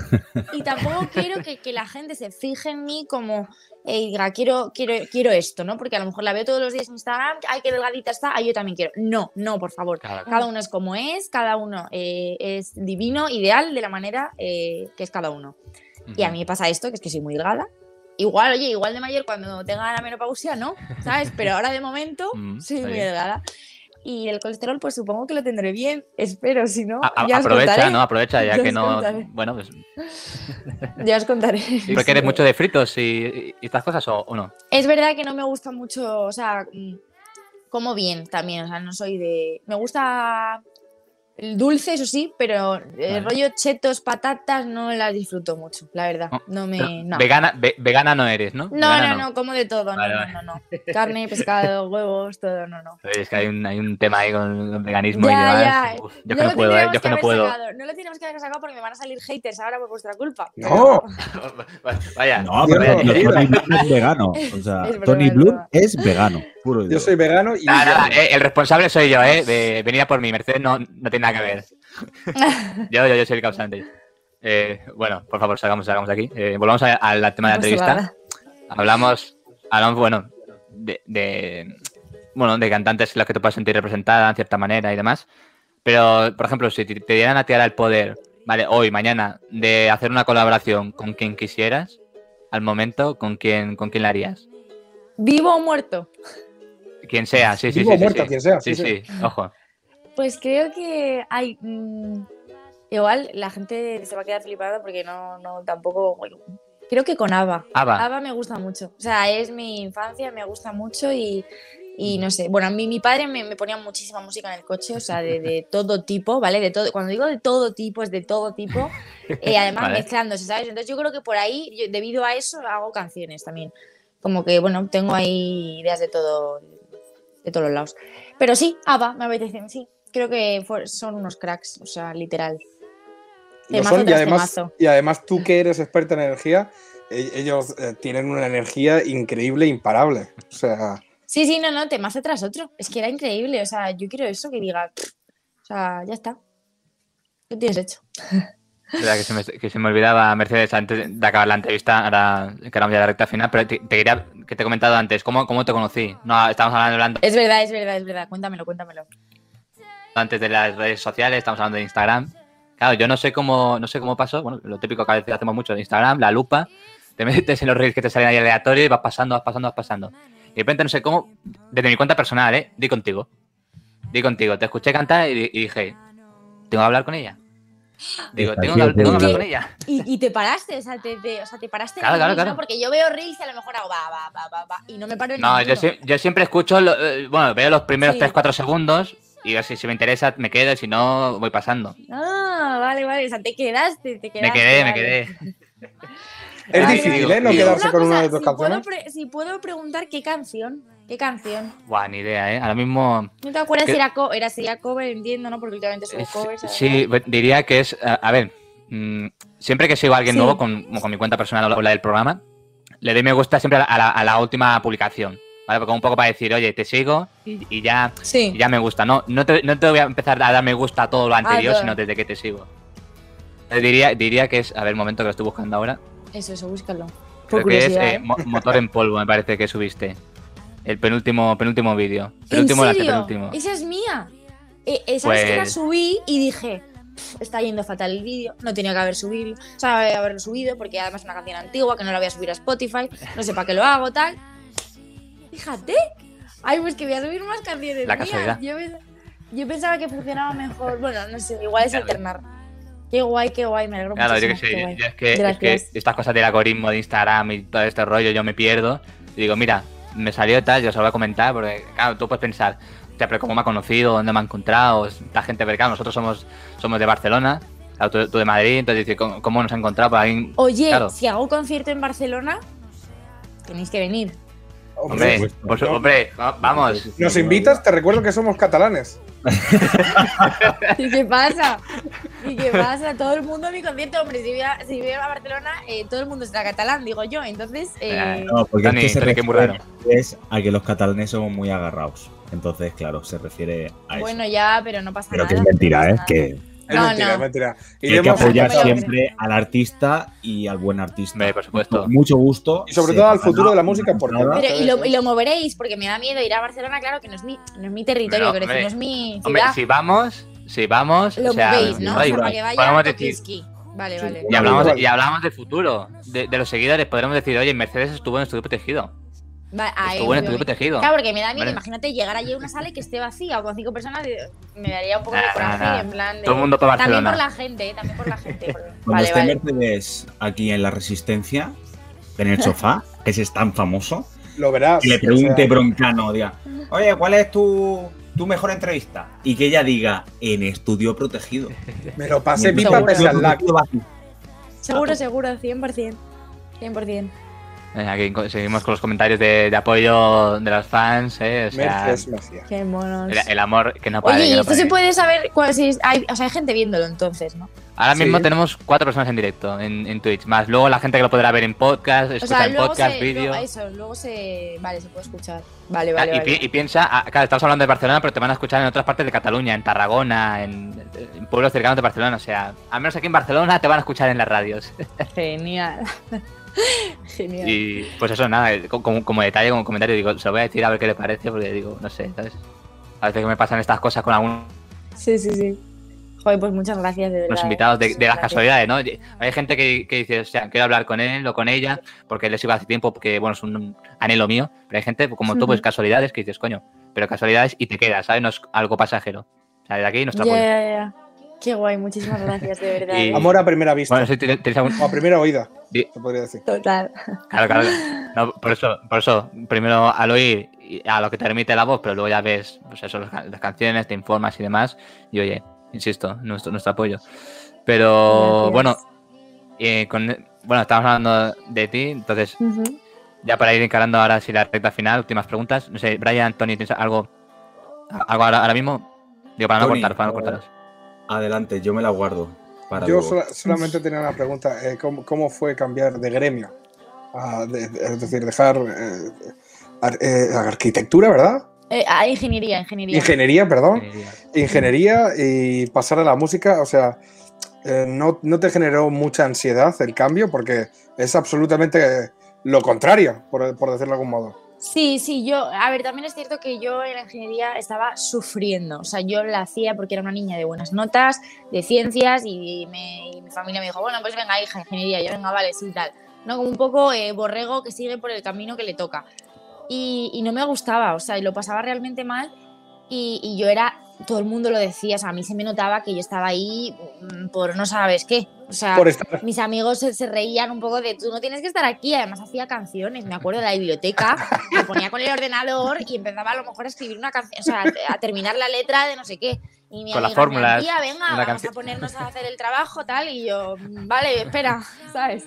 Y tampoco quiero que, que la gente se fije en mí como eh, diga, quiero, quiero, quiero esto, ¿no? Porque a lo mejor la veo todos los días en Instagram, ay, qué delgadita está, ay, yo también quiero. No, no, por favor. Claro, Cada uno es como es, cada uno eh, es divino, ideal de la manera eh, que es cada uno. Y a mí me pasa esto, que es que soy muy delgada. Igual, oye, igual de mayor cuando tenga la menopausia, ¿no, ¿sabes? Pero ahora de momento Mm, soy muy delgada. Y el colesterol, pues supongo que lo tendré bien, espero, si no, A- os aprovecha, contaré. ¿no? Aprovecha, ya Ya que no. contaré. Bueno, pues. Ya os contaré. ¿Pero que eres mucho de fritos y, y estas cosas o, o no? Es verdad que no me gusta mucho, o sea, mm, como bien también, o sea, no soy de... Me gusta dulce, eso sí, pero el Vale. rollo chetos, patatas, no las disfruto mucho, la verdad. No, me... No, Vegana, ve- vegana no eres, ¿no? no, Vegana no, no, como de todo, no, Vale, no, vale. no, no. Carne, pescado, huevos, todo, no, no. Es que hay un, hay un tema ahí con el veganismo y demás. ya. Uf, yo que no lo puedo, ¿eh? Yo que no puedo. sacado, no lo tenemos que haber sacado porque me van a salir haters ahora por vuestra culpa. No, Vaya. No, pero no, Tony. Bloom es vegano. O sea, Es Tony Bloom es vegano. Puro yo soy vegano y Nada, nada, eh, el responsable soy yo, ¿eh? De, venida por mí, Mercedes no, no tiene nada que ver. Yo, yo, yo soy el causante. Eh, bueno, por favor, salgamos, salgamos de aquí. Eh, volvamos al tema de la entrevista. nada. Hablamos, hablamos bueno, de, de, bueno, de cantantes en los que te puedas sentir representada en cierta manera y demás. Pero, por ejemplo, si te, te dieran a ti ahora el poder, vale, hoy, mañana, de hacer una colaboración con quien quisieras, al momento, ¿con quién, con quién la harías? ¿Vivo o muerto? Quien sea, sí, sí, Vivo sí. o sí, muerto, sí. quien sea, Sí, sí, sí, ojo. Pues creo que hay. mm, igual la gente se va a quedar flipada porque no, no tampoco. bueno, creo que con Ava. Ava. Ava me gusta mucho. O sea, es mi infancia, me gusta mucho y, y no sé. Bueno, a mí mi padre me, me ponía muchísima música en el coche, o sea, de, de todo tipo, ¿vale? De todo. Cuando digo de todo tipo, es de todo tipo. Y además Vale. mezclándose, ¿sabes? Entonces yo creo que por ahí, yo- debido a eso, hago canciones también. Como que, bueno, tengo ahí ideas de todo, de todos los lados. Pero sí, Ava, me apetece, sí. Creo que fue- son unos cracks, o sea, literal. Lo Temazo son, y además, temazo. y además tú que eres experta en energía, e- ellos eh, tienen una energía increíble, imparable. O sea, Sí, sí, no, no, temazo tras otro. Es que era increíble, o sea, yo quiero eso que diga, o sea, ya está. Lo tienes hecho. Verdad que se, me, que se me olvidaba, Mercedes, antes de acabar la entrevista, ahora que éramos ya a la recta final, pero te, te quería, que te he comentado antes, ¿cómo, cómo te conocí? No, estábamos hablando, hablando Es verdad, es verdad, es verdad. Cuéntamelo, cuéntamelo. Antes de las redes sociales, estamos hablando de Instagram. Claro, yo no sé cómo, no sé cómo pasó, bueno, lo típico que a veces hacemos mucho de Instagram, la lupa, te metes en los reels que te salen ahí aleatorios y vas pasando, vas pasando, vas pasando. Y de repente no sé cómo, desde mi cuenta personal, ¿eh? Di contigo. Di contigo. Te escuché cantar y, y dije, tengo que hablar con ella. Digo, tengo que, tengo hablar con ella. Y, y te paraste, o sea, te, te- o sea, te paraste. en Claro, claro, Reels, ¿no? claro. Porque yo veo Reels y a lo mejor hago va, va, va, va, va, y no me paro en No, yo, yo siempre escucho, lo- eh, bueno, veo los primeros Sí. 3-4 segundos y si, si me interesa me quedo y si no voy pasando. Ah, vale, vale, o sea, te quedaste, te quedaste. Me quedé, me quedé. Es difícil, ¿eh? No quedarse Una con una cosa, de tus si puedo, canciones. pre- si puedo preguntar qué canción, qué canción. Buah, ni idea, ¿eh? Ahora mismo... ¿No te acuerdas si era, co era, si era cover? Entiendo, ¿no? Porque últimamente subo eh, covers. Sí, pues, diría que es... A, a ver, mm, siempre que sigo a alguien Sí. nuevo con, con mi cuenta personal o la del programa, le doy me gusta siempre a la, a la- a la última publicación. ¿Vale? Porque un poco para decir, oye, te sigo y, y ya, Sí. y ya me gusta. No, no te, no te voy a empezar a dar me gusta a todo lo anterior, todo. sino desde que te sigo. Eh, Diría, diría que es... A ver, un momento que lo estoy buscando ahora. Eso, eso, búscalo. Creo que es eh, ¿eh? mo- Motor en polvo, me parece que subiste. El penúltimo, penúltimo vídeo. ¿En Penúltimo el serio? antepenúltimo. Esa es mía. Eh, eh, ¿Sabes que la Pues- subí y dije, "Pff, está yendo fatal el vídeo, no tenía que haber subido, o sea, haberlo subido porque además es una canción antigua que no la voy a subir a Spotify, no sé para qué lo hago, tal. Fíjate. Ay, pues que voy a subir más canciones La casualidad. Yo, pens- yo pensaba que funcionaba mejor. Bueno, no sé, igual es Claro. alternar. Qué guay, qué guay, me alegro Claro, yo que sé, yo- es que, es que Gracias. estas cosas del algoritmo de Instagram y todo este rollo yo me pierdo. Y digo, mira, me salió tal, yo se lo voy a comentar, porque claro, tú puedes pensar, pero cómo me ha conocido, dónde me ha encontrado, esta gente, pero claro, nosotros somos, somos de Barcelona, claro, tú, tú de Madrid, entonces dices, ¿cómo, cómo nos ha encontrado? Oye, Claro. si hago concierto en Barcelona, tenéis que venir. Hombre, pues, hombre, vamos. Nos invitas, te recuerdo que somos catalanes. ¿Y qué pasa? ¿Y qué pasa? Todo el mundo a mi concierto, hombre, si voy a, si voy a Barcelona, eh, todo el mundo será catalán, digo yo. Entonces, eh, No, porque Tony, es que se refiere es a que los catalanes somos muy agarrados. Entonces, claro, se refiere a eso. bueno, ya, pero no pasa Pero nada. que es no mentira, ¿eh? nada. Que, Es No, mentira, no. mentira. que hay que apoyar siempre al artista y al buen artista. Por supuesto. Con mucho gusto. Y sobre todo al futuro de la música, porque entrada. Pero, y, lo, y lo moveréis, porque me da miedo ir a Barcelona, claro, que no es mi, no es mi territorio, Pero, hombre, no es mi Hombre, ciudad. si vamos, si vamos, lo o sea, movéis, ¿no? O sea, para que vaya podemos a decir, Tokiski. Vale, vale. Y hablamos, Igual. y hablamos del futuro, de, de los seguidores. Podremos decir, oye, Mercedes estuvo en estudio protegido. Va- ahí, Estuvo en estudio obviamente. protegido. Claro, porque me da miedo, Vale. imagínate llegar allí a una sala y que esté vacía o con cinco personas, eh, me daría un poco de coraje, nah, nah. en plan de... Todo el mundo para También Barcelona. por la gente, eh, también por la gente. porque- Cuando Vale, esté vale. Mercedes aquí en la Resistencia, en el sofá, que ese es tan famoso, Lo verás. que le o pregunte sea, Broncano, diga, oye, ¿cuál es tu, tu mejor entrevista? Y que ella diga, en estudio protegido. me lo pasé pipa. Seguro, seguro, 100%. 100%. Eh, Aquí seguimos con los comentarios de, de apoyo de los fans, ¿eh? O sea. Qué monos. el, el amor que no para. Oye, y no esto se puede saber cuál, si hay, o sea, hay gente viéndolo entonces, ¿no? Ahora Sí. mismo tenemos cuatro personas en directo en, en Twitch, más luego la gente que lo podrá ver en podcast, O escuchar sea, en podcast, vídeo. luego- eso, luego se, vale, se puede escuchar. Vale, Ah, vale, y, vale. pi- y piensa, ah, claro, estamos hablando de Barcelona, pero te van a escuchar en otras partes de Cataluña, en Tarragona, en, en pueblos cercanos de Barcelona. O sea, al menos aquí en Barcelona te van a escuchar en las radios. Genial. Genial. Y pues eso, nada, eh, co- como, como detalle, como comentario, digo, se lo voy a decir a ver qué le parece, porque digo, no sé, ¿sabes? A veces que me pasan estas cosas con algunos Sí, sí, sí. Joder, pues muchas gracias, de verdad. los invitados de, las casualidades, ¿no? Hay gente que, que dice, o sea, quiero hablar con él o con ella, porque les iba hace tiempo, porque, bueno, es un anhelo mío, pero hay gente como tú, pues casualidades, que dices, coño, pero casualidades y te quedas, ¿sabes? No es algo pasajero. O sea, de aquí ya. Qué guay, muchísimas gracias, de verdad. Y- eh. Amor a primera vista. Bueno, si tienes algún... O a primera oída, Di- se podría decir. Total. Claro, claro. No, por eso, por eso, primero al oír y a lo que te remite la voz, pero luego ya ves, pues eso, las, las canciones, te informas y demás. Y oye, insisto, nuestro, nuestro apoyo. Pero Gracias. bueno, eh, con, bueno, estamos hablando de ti, entonces ya para ir encarando ahora sí la recta final, últimas preguntas. No sé, Brian, Tony, ¿tienes algo, algo ahora, ahora mismo? Digo, para no cortar, para no cortaros. Adelante, yo me la guardo. Para Yo luego. sola- solamente tenía una pregunta. eh, ¿cómo, cómo fue cambiar de gremio? A de- de- es decir, dejar eh, ar- eh, arquitectura, ¿verdad? Eh, ah, ingeniería, ingeniería. Ingeniería, perdón. Ingeniería. Ingeniería y pasar a la música, o sea, eh, no, no te generó mucha ansiedad el cambio porque es absolutamente lo contrario, por, por decirlo de algún modo. Sí, sí, yo, a ver, también es cierto que yo en la ingeniería estaba sufriendo, o sea, yo la hacía porque era una niña de buenas notas, de ciencias, y, me- y mi familia me dijo, bueno, pues venga, hija, ingeniería, yo venga, vale, sí, tal. No, como un poco eh, borrego que sigue por el camino que le toca. Y, y no me gustaba, o sea, y lo pasaba realmente mal, y, y yo era todo el mundo lo decía, o sea, a mí se me notaba que yo estaba ahí mm, por no sabes qué. O sea, mis amigos se, se reían un poco de tú no tienes que estar aquí. Además, hacía canciones. Me acuerdo de la biblioteca, me ponía con el ordenador y empezaba a lo mejor a escribir una canción, o sea, a terminar la letra de no sé qué. Y mi Con las fórmulas "Tía, venga, de la vamos canción". a ponernos a hacer el trabajo, tal. Y yo, "Mm, vale, espera, ¿sabes?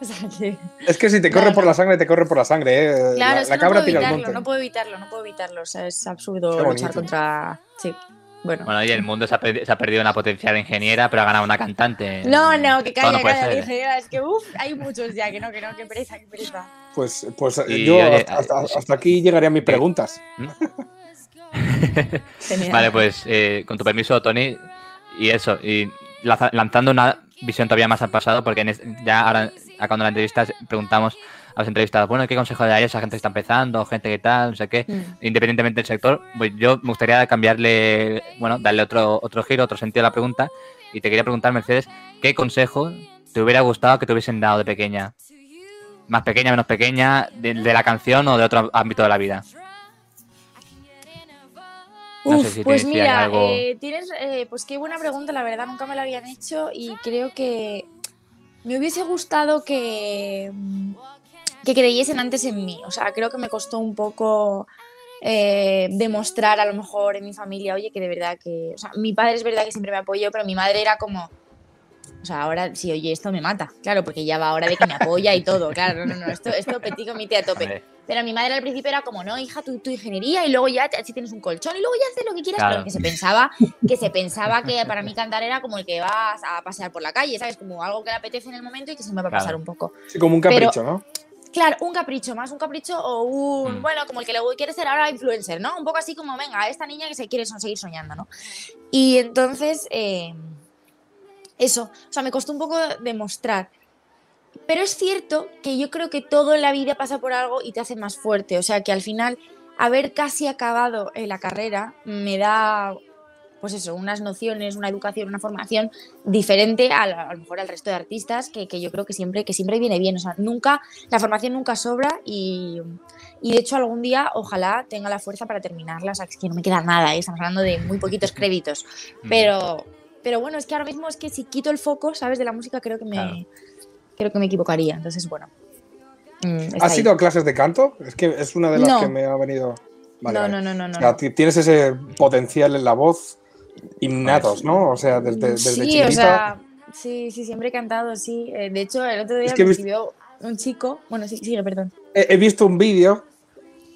O sea, que. Es que si te corre Claro. por la sangre, te corre por la sangre. ¿eh? Claro, la, es la que cabra no puedo evitarlo, monte. no puedo evitarlo, no puedo evitarlo. O sea, es absurdo luchar contra. Sí. Bueno. Bueno, y el mundo se ha, se ha perdido una potencial ingeniera, pero ha ganado una cantante. No, no, que calla, no calla, ingeniera. Es que, uff, hay muchos ya, que no, que no, que pereza, que pereza. Pues, pues eh, Y, yo oye, hasta, hasta- eh, hasta aquí llegarían mis preguntas. Genial. Vale, pues eh, con tu permiso, Tony, y eso, y lanzando una visión todavía más al pasado, porque en ya ahora, acabando la entrevista, preguntamos a los entrevistados, bueno, ¿qué consejo le darías a gente que está empezando, gente que tal, no sé qué? Mm. Independientemente del sector, pues yo me gustaría cambiarle, bueno, darle otro, otro giro, otro sentido a la pregunta, y te quería preguntar, Mercedes, ¿qué consejo te hubiera gustado que te hubiesen dado de pequeña? Más pequeña, menos pequeña, de, de la canción o de otro ámbito de la vida. No Uf, sé si pues mira, algo- eh, tienes, eh, pues qué buena pregunta, la verdad, nunca me la habían hecho y creo que me hubiese gustado que, mm, que creyesen antes en mí. O sea, creo que me costó un poco eh, demostrar a lo mejor en mi familia, oye, que de verdad que, o sea, mi padre es verdad que siempre me apoyó, pero mi madre era como, o sea, ahora si oye esto me mata, claro, porque ya va hora de que me apoya y todo, claro, no, no, no, esto, esto petit comité a tope. Pero mi madre al principio era como, no, hija, tu, tu ingeniería y luego ya si tienes un colchón y luego ya haces lo que quieras, Claro. pero que se pensaba que se pensaba que para mí cantar era como el que vas a pasear por la calle, ¿sabes? Como algo que le apetece en el momento y que se me va a pasar Claro. un poco. Sí, como un Pero- capricho, ¿no? Claro, un capricho, más un capricho o un, Mm. bueno, como el que luego quiere ser ahora influencer, ¿no? Un poco así como, venga, esta niña que se quiere son- seguir soñando, ¿no? Y entonces, eh, eso, o sea, me costó un poco demostrar. Pero es cierto que yo creo que todo en la vida pasa por algo y te hace más fuerte. O sea, que al final, haber casi acabado eh, la carrera me da, pues eso, unas nociones, una educación, una formación diferente a, la- a lo mejor al resto de artistas que, que yo creo que siempre, que siempre viene bien. O sea, nunca, la formación nunca sobra y, y de hecho algún día ojalá tenga la fuerza para terminarla. O sea, es que no me queda nada, ¿eh? estamos hablando de muy poquitos créditos. mm. Pero, pero bueno, es que ahora mismo es que si quito el foco, ¿sabes? De la música creo que me, Claro. creo que me equivocaría. Entonces, bueno. mm, ¿Has ahí. ido a clases de canto? Es que es una de las No. que me ha venido. Vale, no, no, no, no, no. O sea, ti- tienes ese potencial en la voz innatos, ¿no? O sea, desde, desde sí, chiquitita. o sea, sí, sí, siempre he cantado, sí. Eh, De hecho, el otro día Es que he me visto- escribió un chico. Bueno, sí, sigue, perdón. he, he visto un vídeo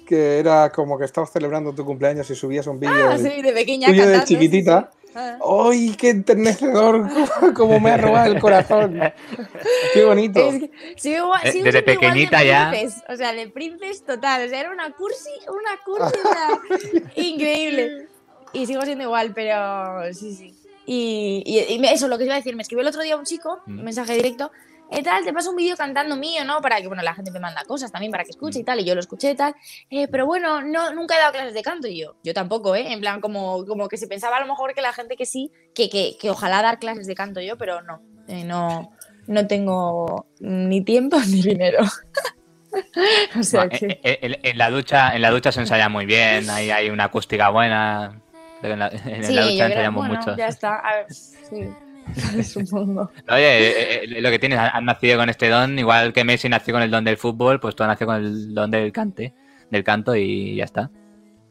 que era como que estabas celebrando tu cumpleaños y subías un vídeo Ah, de- sí, de pequeña tuyo de cantando, sí, chiquitita. ¡Ay, qué enternecedor! Cómo, cómo me ha robado el corazón. ¡Qué bonito! Es que sigo igual- sigo desde de pequeñita ya. O sea, de princes total. O sea, era una cursi, una cursi increíble. Y sigo siendo igual, pero sí, sí. Y, y- y eso, lo que iba a decir, me escribió el otro día un chico, Mm. un mensaje directo, eh, tal, te paso un vídeo cantando mío, ¿no? Para que, bueno, la gente me manda cosas también para que escuche y tal, y yo lo escuché y tal. Eh, pero bueno, no, nunca he dado clases de canto y yo. Yo tampoco, ¿eh? En plan, como, como que se pensaba a lo mejor que la gente que sí, que, que, que ojalá dar clases de canto yo, pero no. Eh, no, no tengo ni tiempo ni dinero. o sea que... en, en- en la ducha, en la ducha se ensaya muy bien, ahí hay una acústica buena. En la, en Sí, la ducha ensayamos bueno, mucho. ya está. A ver, sí, supongo. Oye, eh, eh, lo que tienes, has nacido con este don, igual que Messi nació con el don del fútbol, pues tú has nacido con el don del cante, del canto y ya está.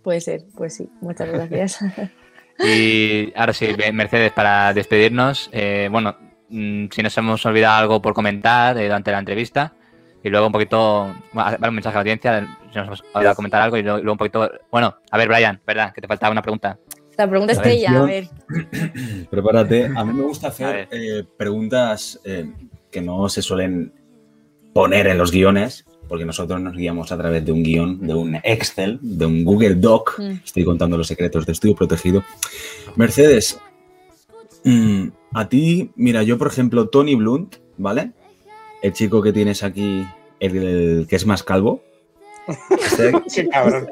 Puede ser, pues sí. Muchas gracias. Y ahora sí, Mercedes, para despedirnos, eh, bueno, mm, si nos hemos olvidado algo por comentar eh, durante la entrevista, y luego un poquito, bueno, un mensaje a la audiencia, si nos hemos olvidado comentar algo, y luego, luego un poquito, bueno, a ver, Brian, ¿verdad? Que te faltaba una pregunta. La pregunta yo- a ver. Prepárate. A mí me gusta hacer eh, preguntas eh, que no se suelen poner en los guiones, porque nosotros nos guiamos a través de un guion, de un Excel, de un Google Doc. Mm. Estoy contando los secretos de Estudio Protegido. Mercedes, mm, a ti, mira, yo por ejemplo, Tony Blunt, ¿vale? El chico que tienes aquí, el, el que es más calvo. Este, ¡Qué cabrón!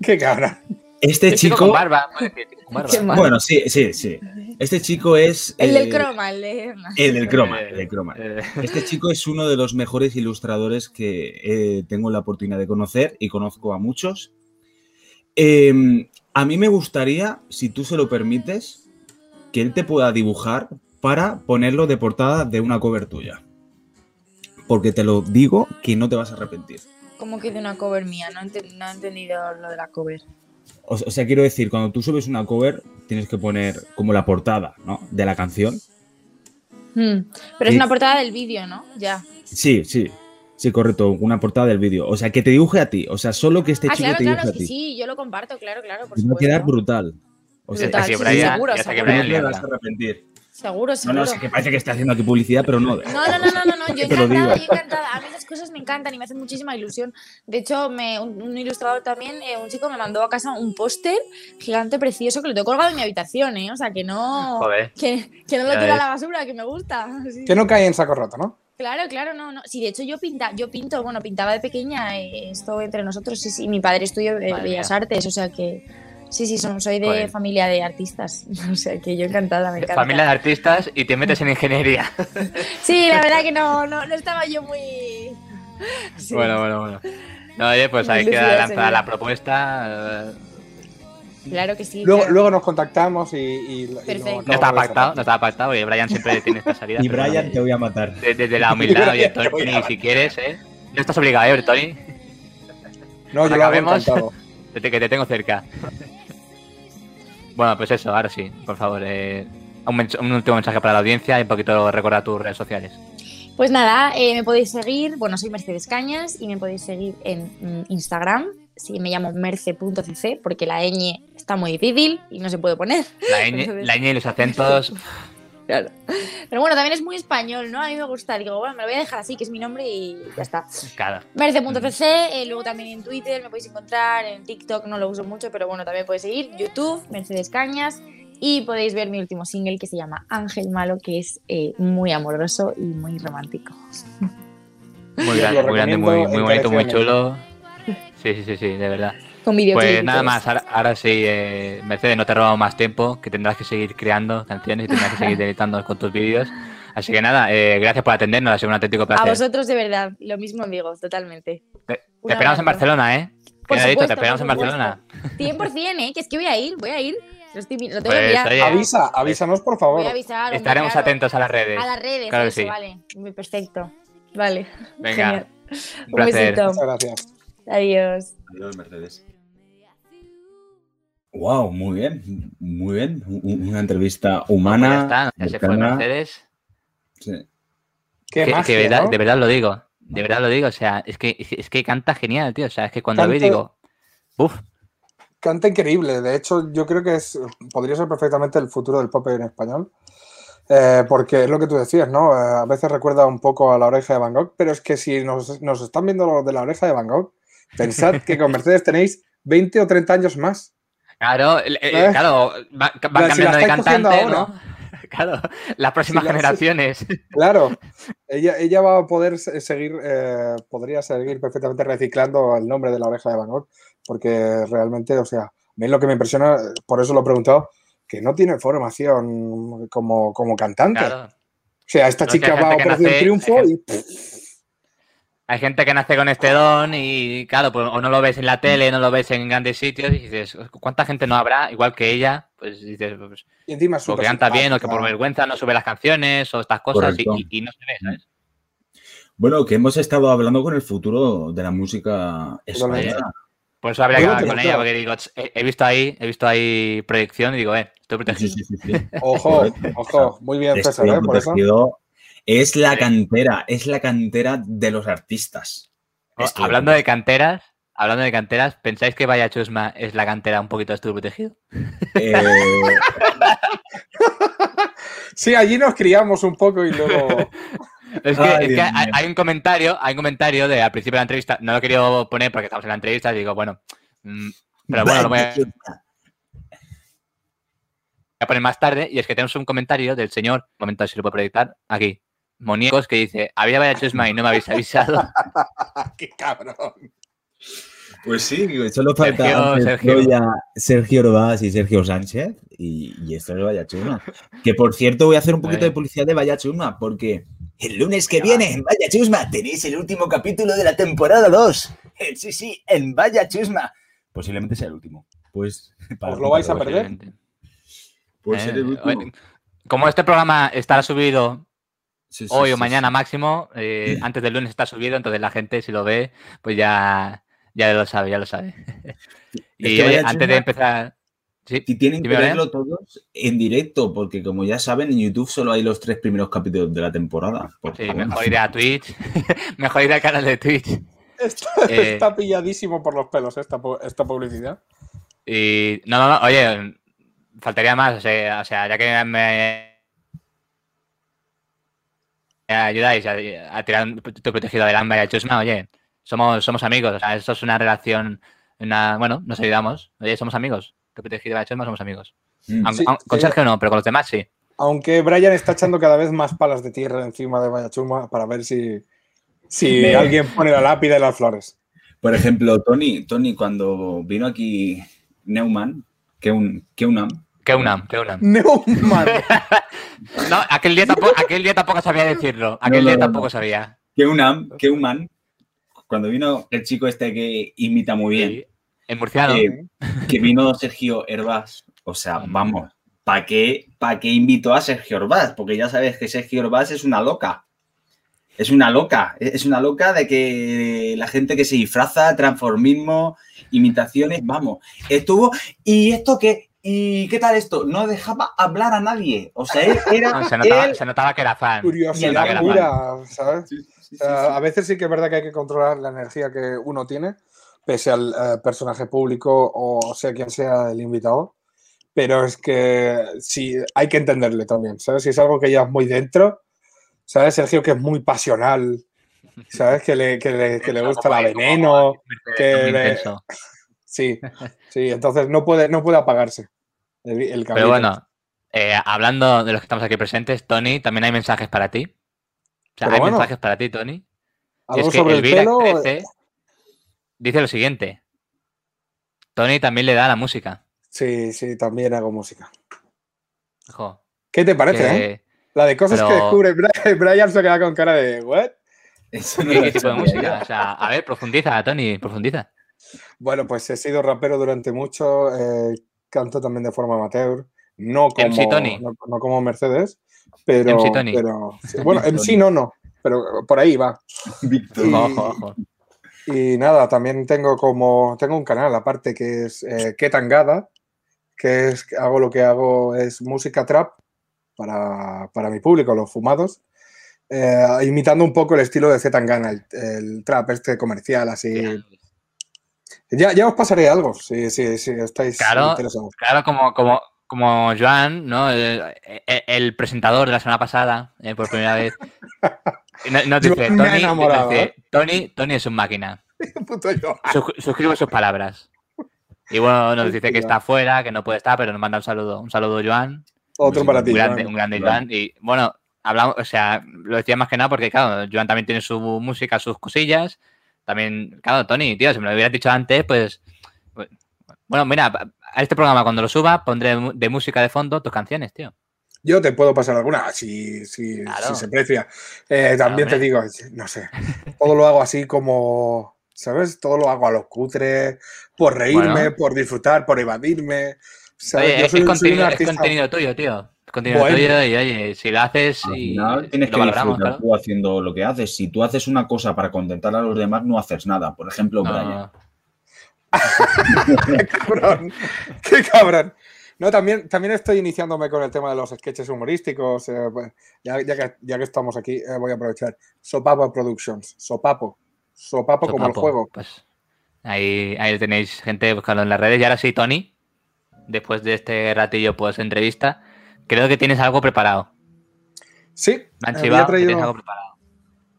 ¡Qué cabrón! Este chico chico... con barba, puede decir, con barba. Qué mal. Bueno, sí, sí, sí. Este chico es... El del eh, croma, el de... El del croma, el del croma. Eh, Este chico es uno de los mejores ilustradores que eh, tengo la oportunidad de conocer y conozco a muchos. Eh, A mí me gustaría, si tú se lo permites, que él te pueda dibujar para ponerlo de portada de una cover tuya. Porque te lo digo que no te vas a arrepentir. Como que de una cover mía, no he entendido lo de la cover. O, o sea, quiero decir, cuando tú subes una cover, tienes que poner como la portada, ¿no? De la canción. Hmm, Pero es una portada del vídeo, ¿no? Ya. Sí, sí. Sí, correcto. Una portada del vídeo. O sea, que te dibuje a ti. O sea, solo que este ah, chico claro, te dibuje claro, a sí, ti. sí, yo lo comparto, claro, claro, por Y va a quedar brutal. O sea, Brutal, sí, sí, Brian, seguro, que seguro. no Brian te vas a arrepentir. Seguro, No, seguro. no, sí que parece que está haciendo aquí publicidad, pero no. No, no, no, no, no, no, yo Te lo digo. encantada, yo encantada. Cosas me encantan y me hacen muchísima ilusión. De hecho, me, un, un ilustrador también, eh, un chico me mandó a casa un póster gigante, precioso, que lo tengo colgado en mi habitación, ¿eh? O sea, que no, Joder. que, que no lo tiro a la basura, que me gusta. Sí. Que no cae en saco roto, ¿no? Claro, claro, no, no. Sí, de hecho yo pinta, yo pinto, bueno, pintaba de pequeña, eh, esto entre nosotros, sí, sí. Mi padre estudió eh, Bellas. Artes, o sea que sí, sí, son- soy de Joder. familia de artistas, o sea que yo encantada, me encanta. Familia de artistas y te metes en ingeniería. Sí, la verdad que no, no, no estaba yo muy. Sí. Bueno, bueno, bueno. No, oye, pues ahí queda lanzada la propuesta. Claro que sí. Luego, claro. luego nos contactamos y. y- lo Perfecto. No estaba pactado, no estaba pactado, y Brian siempre tiene esta salida. Y Brian, bueno, te voy a matar. de- Desde la humildad, oye, Tony, si quieres, ¿eh? No estás obligado, ¿eh, Tony? No, yo lo hago Acabemos. encantado. Desde que te tengo cerca. Bueno, pues eso, ahora sí, por favor. eh, un, un último mensaje para la audiencia y un poquito recordar tus redes sociales. Pues nada, eh, me podéis seguir, bueno, soy Mercedes Cañas y me podéis seguir en mm, Instagram, sí, me llamo merce.cc porque la ñ está muy difícil y no se puede poner. La ñ, la ñ y los acentos. Claro. Pero bueno, también es muy español, ¿no? A mí me gusta, digo, bueno, me lo voy a dejar así, que es mi nombre y ya está. Claro. Merce.cc, eh, luego también en Twitter me podéis encontrar, en TikTok no lo uso mucho, pero bueno, también podéis seguir, YouTube, Mercedes Cañas, y podéis ver mi último single que se llama Ángel Malo, que es eh, muy amoroso y muy romántico. Muy grande, muy grande, muy, muy bonito, muy chulo. Sí, sí, sí, sí, de verdad. Con videoclip. Pues nada más, ahora, ahora sí, eh, Mercedes, no te robo más tiempo, que tendrás que seguir creando canciones y tendrás que seguir deleitando con tus vídeos. Así que nada, eh, gracias por atendernos, ha sido un auténtico A placer. vosotros de verdad, lo mismo digo, totalmente. Te, esperamos en. Barcelona, ¿eh? Por supuesto, Te esperamos en por Barcelona. 100%, ¿eh? Que es que voy a ir, voy a ir. Lo, estoy, lo tengo Pues, oye, Avisa, avísanos, por favor. Voy a avisar. hombre, Estaremos claro. atentos a las redes. A las redes, Claro eso, sí. vale. Muy Perfecto. Vale. Venga, Genial. un besito. Muchas gracias. Adiós. Adiós, Mercedes. Wow, muy bien, muy bien. Una entrevista Pues ya humana. está, ya se fue. Mercedes. Sí. Qué Que, que magia, verdad, ¿no? de verdad lo digo. De verdad lo digo. O sea, es que, es que canta genial, tío. O sea, es que cuando lo digo, uff, Canta increíble. De hecho, yo creo que es, podría ser perfectamente el futuro del pop en español. Eh, porque es lo que tú decías, ¿no? Eh, a veces recuerda un poco a la oreja de Van Gogh, pero es que si nos, nos están viendo los de la oreja de Van Gogh, pensad que con Mercedes tenéis 20 o 30 años más. Claro, ¿Eh? claro, va- van Si cambiando de cantante, ahora. ¿no? Claro, las próximas Si la- generaciones. Claro, ella, ella va a poder se- seguir, eh, podría seguir perfectamente reciclando el nombre de la oreja de Van Gogh, porque realmente, o sea, a mí lo que me impresiona, por eso lo he preguntado, que no tiene formación como, como cantante. Claro. O sea, esta No, chica va a Operación nace- Triunfo y Hay gente que nace con este don y, claro, pues o no lo ves en la tele, no lo ves en grandes sitios y dices, ¿cuánta gente no habrá? Igual que ella, pues dices, pues, y encima es o que canta bien o que por vergüenza no sube las canciones o estas cosas y, no se ve, ¿sabes? Bueno, que hemos estado hablando con el futuro de la música española. Por eso habría que hablar con ella, porque digo, "Ch, he, he visto ahí, he visto ahí proyección y digo, eh, estoy protegido. sí, sí, sí. Ojo, ojo, muy bien César, ¿eh? Por eso. Es la Sí. cantera, es la cantera de los artistas. Estoy hablando de canteras, hablando de canteras, ¿pensáis que Vaya Chusma es la cantera un poquito de estudio protegido? Eh, Sí, allí nos criamos un poco y luego... Es que, Ay, es que Dios hay, un comentario, hay un comentario de al principio de la entrevista, no lo he querido poner porque estamos en la entrevista y digo, bueno, mm, pero bueno, lo voy a, voy a poner más tarde y es que tenemos un comentario del señor, un momento si lo puedo proyectar, aquí, Moniecos, que dice, había Vaya Chusma y no me habéis avisado. ¡Qué cabrón! Pues sí, solo falta Sergio, Sergio. Troya, Sergio Orbás y Sergio Sánchez y, y esto es Vaya Chusma. Que por cierto voy a hacer un poquito Vale. de publicidad de Vaya Chusma porque el lunes que viene en Vaya Chusma tenéis el último capítulo de la temporada 2. Eh, Sí, sí, en Vaya Chusma. Posiblemente sea el último. Pues. ¿Os lo vais a perder? Puede ser el Eh, último. Como este programa estará subido Sí, sí, hoy o mañana sí. máximo, eh, antes del lunes está subido, entonces la gente si lo ve, pues ya, ya lo sabe, ya lo sabe. y oye, antes de empezar... Sí, Y tienen que verlo todos en directo, porque como ya saben, en YouTube solo hay los tres primeros capítulos de la temporada. Mejor ir a Twitch, mejor ir al canal de Twitch. Está, Eh. está pilladísimo por los pelos esta, pu- esta publicidad. Y no, no, no, oye, faltaría más, o sea, o sea, ya que me, me ayudáis a, a tirar tu protegido del hambre y a Chusma, oye, somos, somos amigos, o sea, esto es una relación, una, bueno, nos ayudamos, oye, somos amigos, tu protegido de Chusma somos amigos. Mm. Aunque- Sí, aunque- con. Sergio no, pero con los demás sí. Aunque Brian está echando cada vez más palas de tierra encima de Vallachuma para ver si, si Me- alguien pone la lápida y las flores. Por ejemplo, Tony, Tony, cuando vino aquí Neumann, que un, que una, Que una, que una. Neumann. No, aquel día tampoco, aquel día tampoco sabía decirlo, aquel No, no, día no, tampoco no. sabía. que una, que un man, cuando vino el chico este que imita muy bien, Sí, El murciano. Eh, que vino Sergio Herbás. O sea, Mm. vamos, ¿para qué, ¿para qué invitó a Sergio Herbás? Porque ya sabes que Sergio Herbás es una loca. Es una loca, es una loca de que la gente que se disfraza, transformismo, imitaciones, vamos. Estuvo, ¿y esto qué? ¿Y qué tal esto? No dejaba hablar a nadie. O sea, él era. No, se, notaba, él- se notaba que era fan. Curiosidad Era pura, ¿sabes? Sí, sí, sí, O sea, sí. a veces sí que es verdad que hay que controlar la energía que uno tiene, pese al eh, personaje público o sea quien sea el invitado. Pero es que sí, hay que entenderle también, ¿sabes? Si es algo que llevas muy dentro, ¿sabes? Sergio que es muy pasional, ¿sabes? Que le, que le, que le gusta la veneno, que le- sí, sí, entonces no puede, no puede apagarse el, el Pero bueno, eh, hablando de los que estamos aquí presentes, Tony, también hay mensajes para ti. O sea, Pero hay bueno. mensajes para ti, Tony. Algo es que sobre el pelo, 13 dice lo siguiente. Tony también le da la música. sí, sí, también hago música. Ojo, ¿Qué te parece, eh? La de cosas que descubre Brian, Brian se queda con cara de ¿what? Eso no ¿Qué, tipo de música? O sea, a ver, profundiza, Tony, profundiza. Bueno, pues he sido rapero durante mucho, eh, canto también de forma amateur, no como, MC Tony. No, no como Mercedes, pero... MC Tony. pero sí, bueno, MC no, no, pero por ahí va. Víctor. Y- Ojo, ojo. Y nada, también tengo como, tengo un canal aparte que es eh, Que Tangada, que es, hago lo que hago es música trap para, para mi público, los fumados, eh, imitando un poco el estilo de Z Tangana, el, el trap este comercial así. Ya, ya os pasaré algo, si, si, si estáis Claro. interesados. Claro, como, como, como Joan, ¿no? El, el- el presentador de la semana pasada, eh, por primera vez. No- dice, Joan me ha Tony, enamorado, dice, ¿eh? Tony, Tony es un máquina. Sus- suscribo sus palabras. Y bueno, nos dice que está fuera, que no puede estar, pero nos manda un saludo. Un saludo, Joan. Otro Sí, para Un ti. grande, Joan. un grande. Joan. Y bueno, hablamos, o sea, lo decía más que nada porque, claro, Joan también tiene su música, sus cosillas. También, claro, Tony, tío, si me lo hubieras dicho antes, pues. Bueno, mira, a este programa cuando lo suba pondré de música de fondo tus canciones, tío. Yo te puedo pasar alguna, si, si, Claro. si se precia. Eh, también te digo, no sé, todo lo hago así como, ¿sabes? Todo lo hago a lo cutre, por reírme, Bueno. por disfrutar, por evadirme. ¿sabes? Oye, Yo es, soy, soy un contenido, es contenido tuyo, tío. Contenido Bueno. tuyo y, oye, si lo haces y final tienes lo que valoramos, disfrutar claro. tú haciendo lo que haces. Si tú haces una cosa para contentar a los demás, no haces nada. Por ejemplo, No, Brian. ¡Qué cabrón! ¡Qué cabrón! No, también, también estoy iniciándome con el tema de los sketches humorísticos. eh, pues, ya, ya que, ya que estamos aquí, eh, voy a aprovechar. Sopapo Productions. Sopapo. Sopapo como el juego. Pues ahí, ahí tenéis gente buscando en las redes. Y ahora sí, Tony, después de este ratillo pues entrevista, creo que tienes algo preparado. Sí, había traído- algo preparado.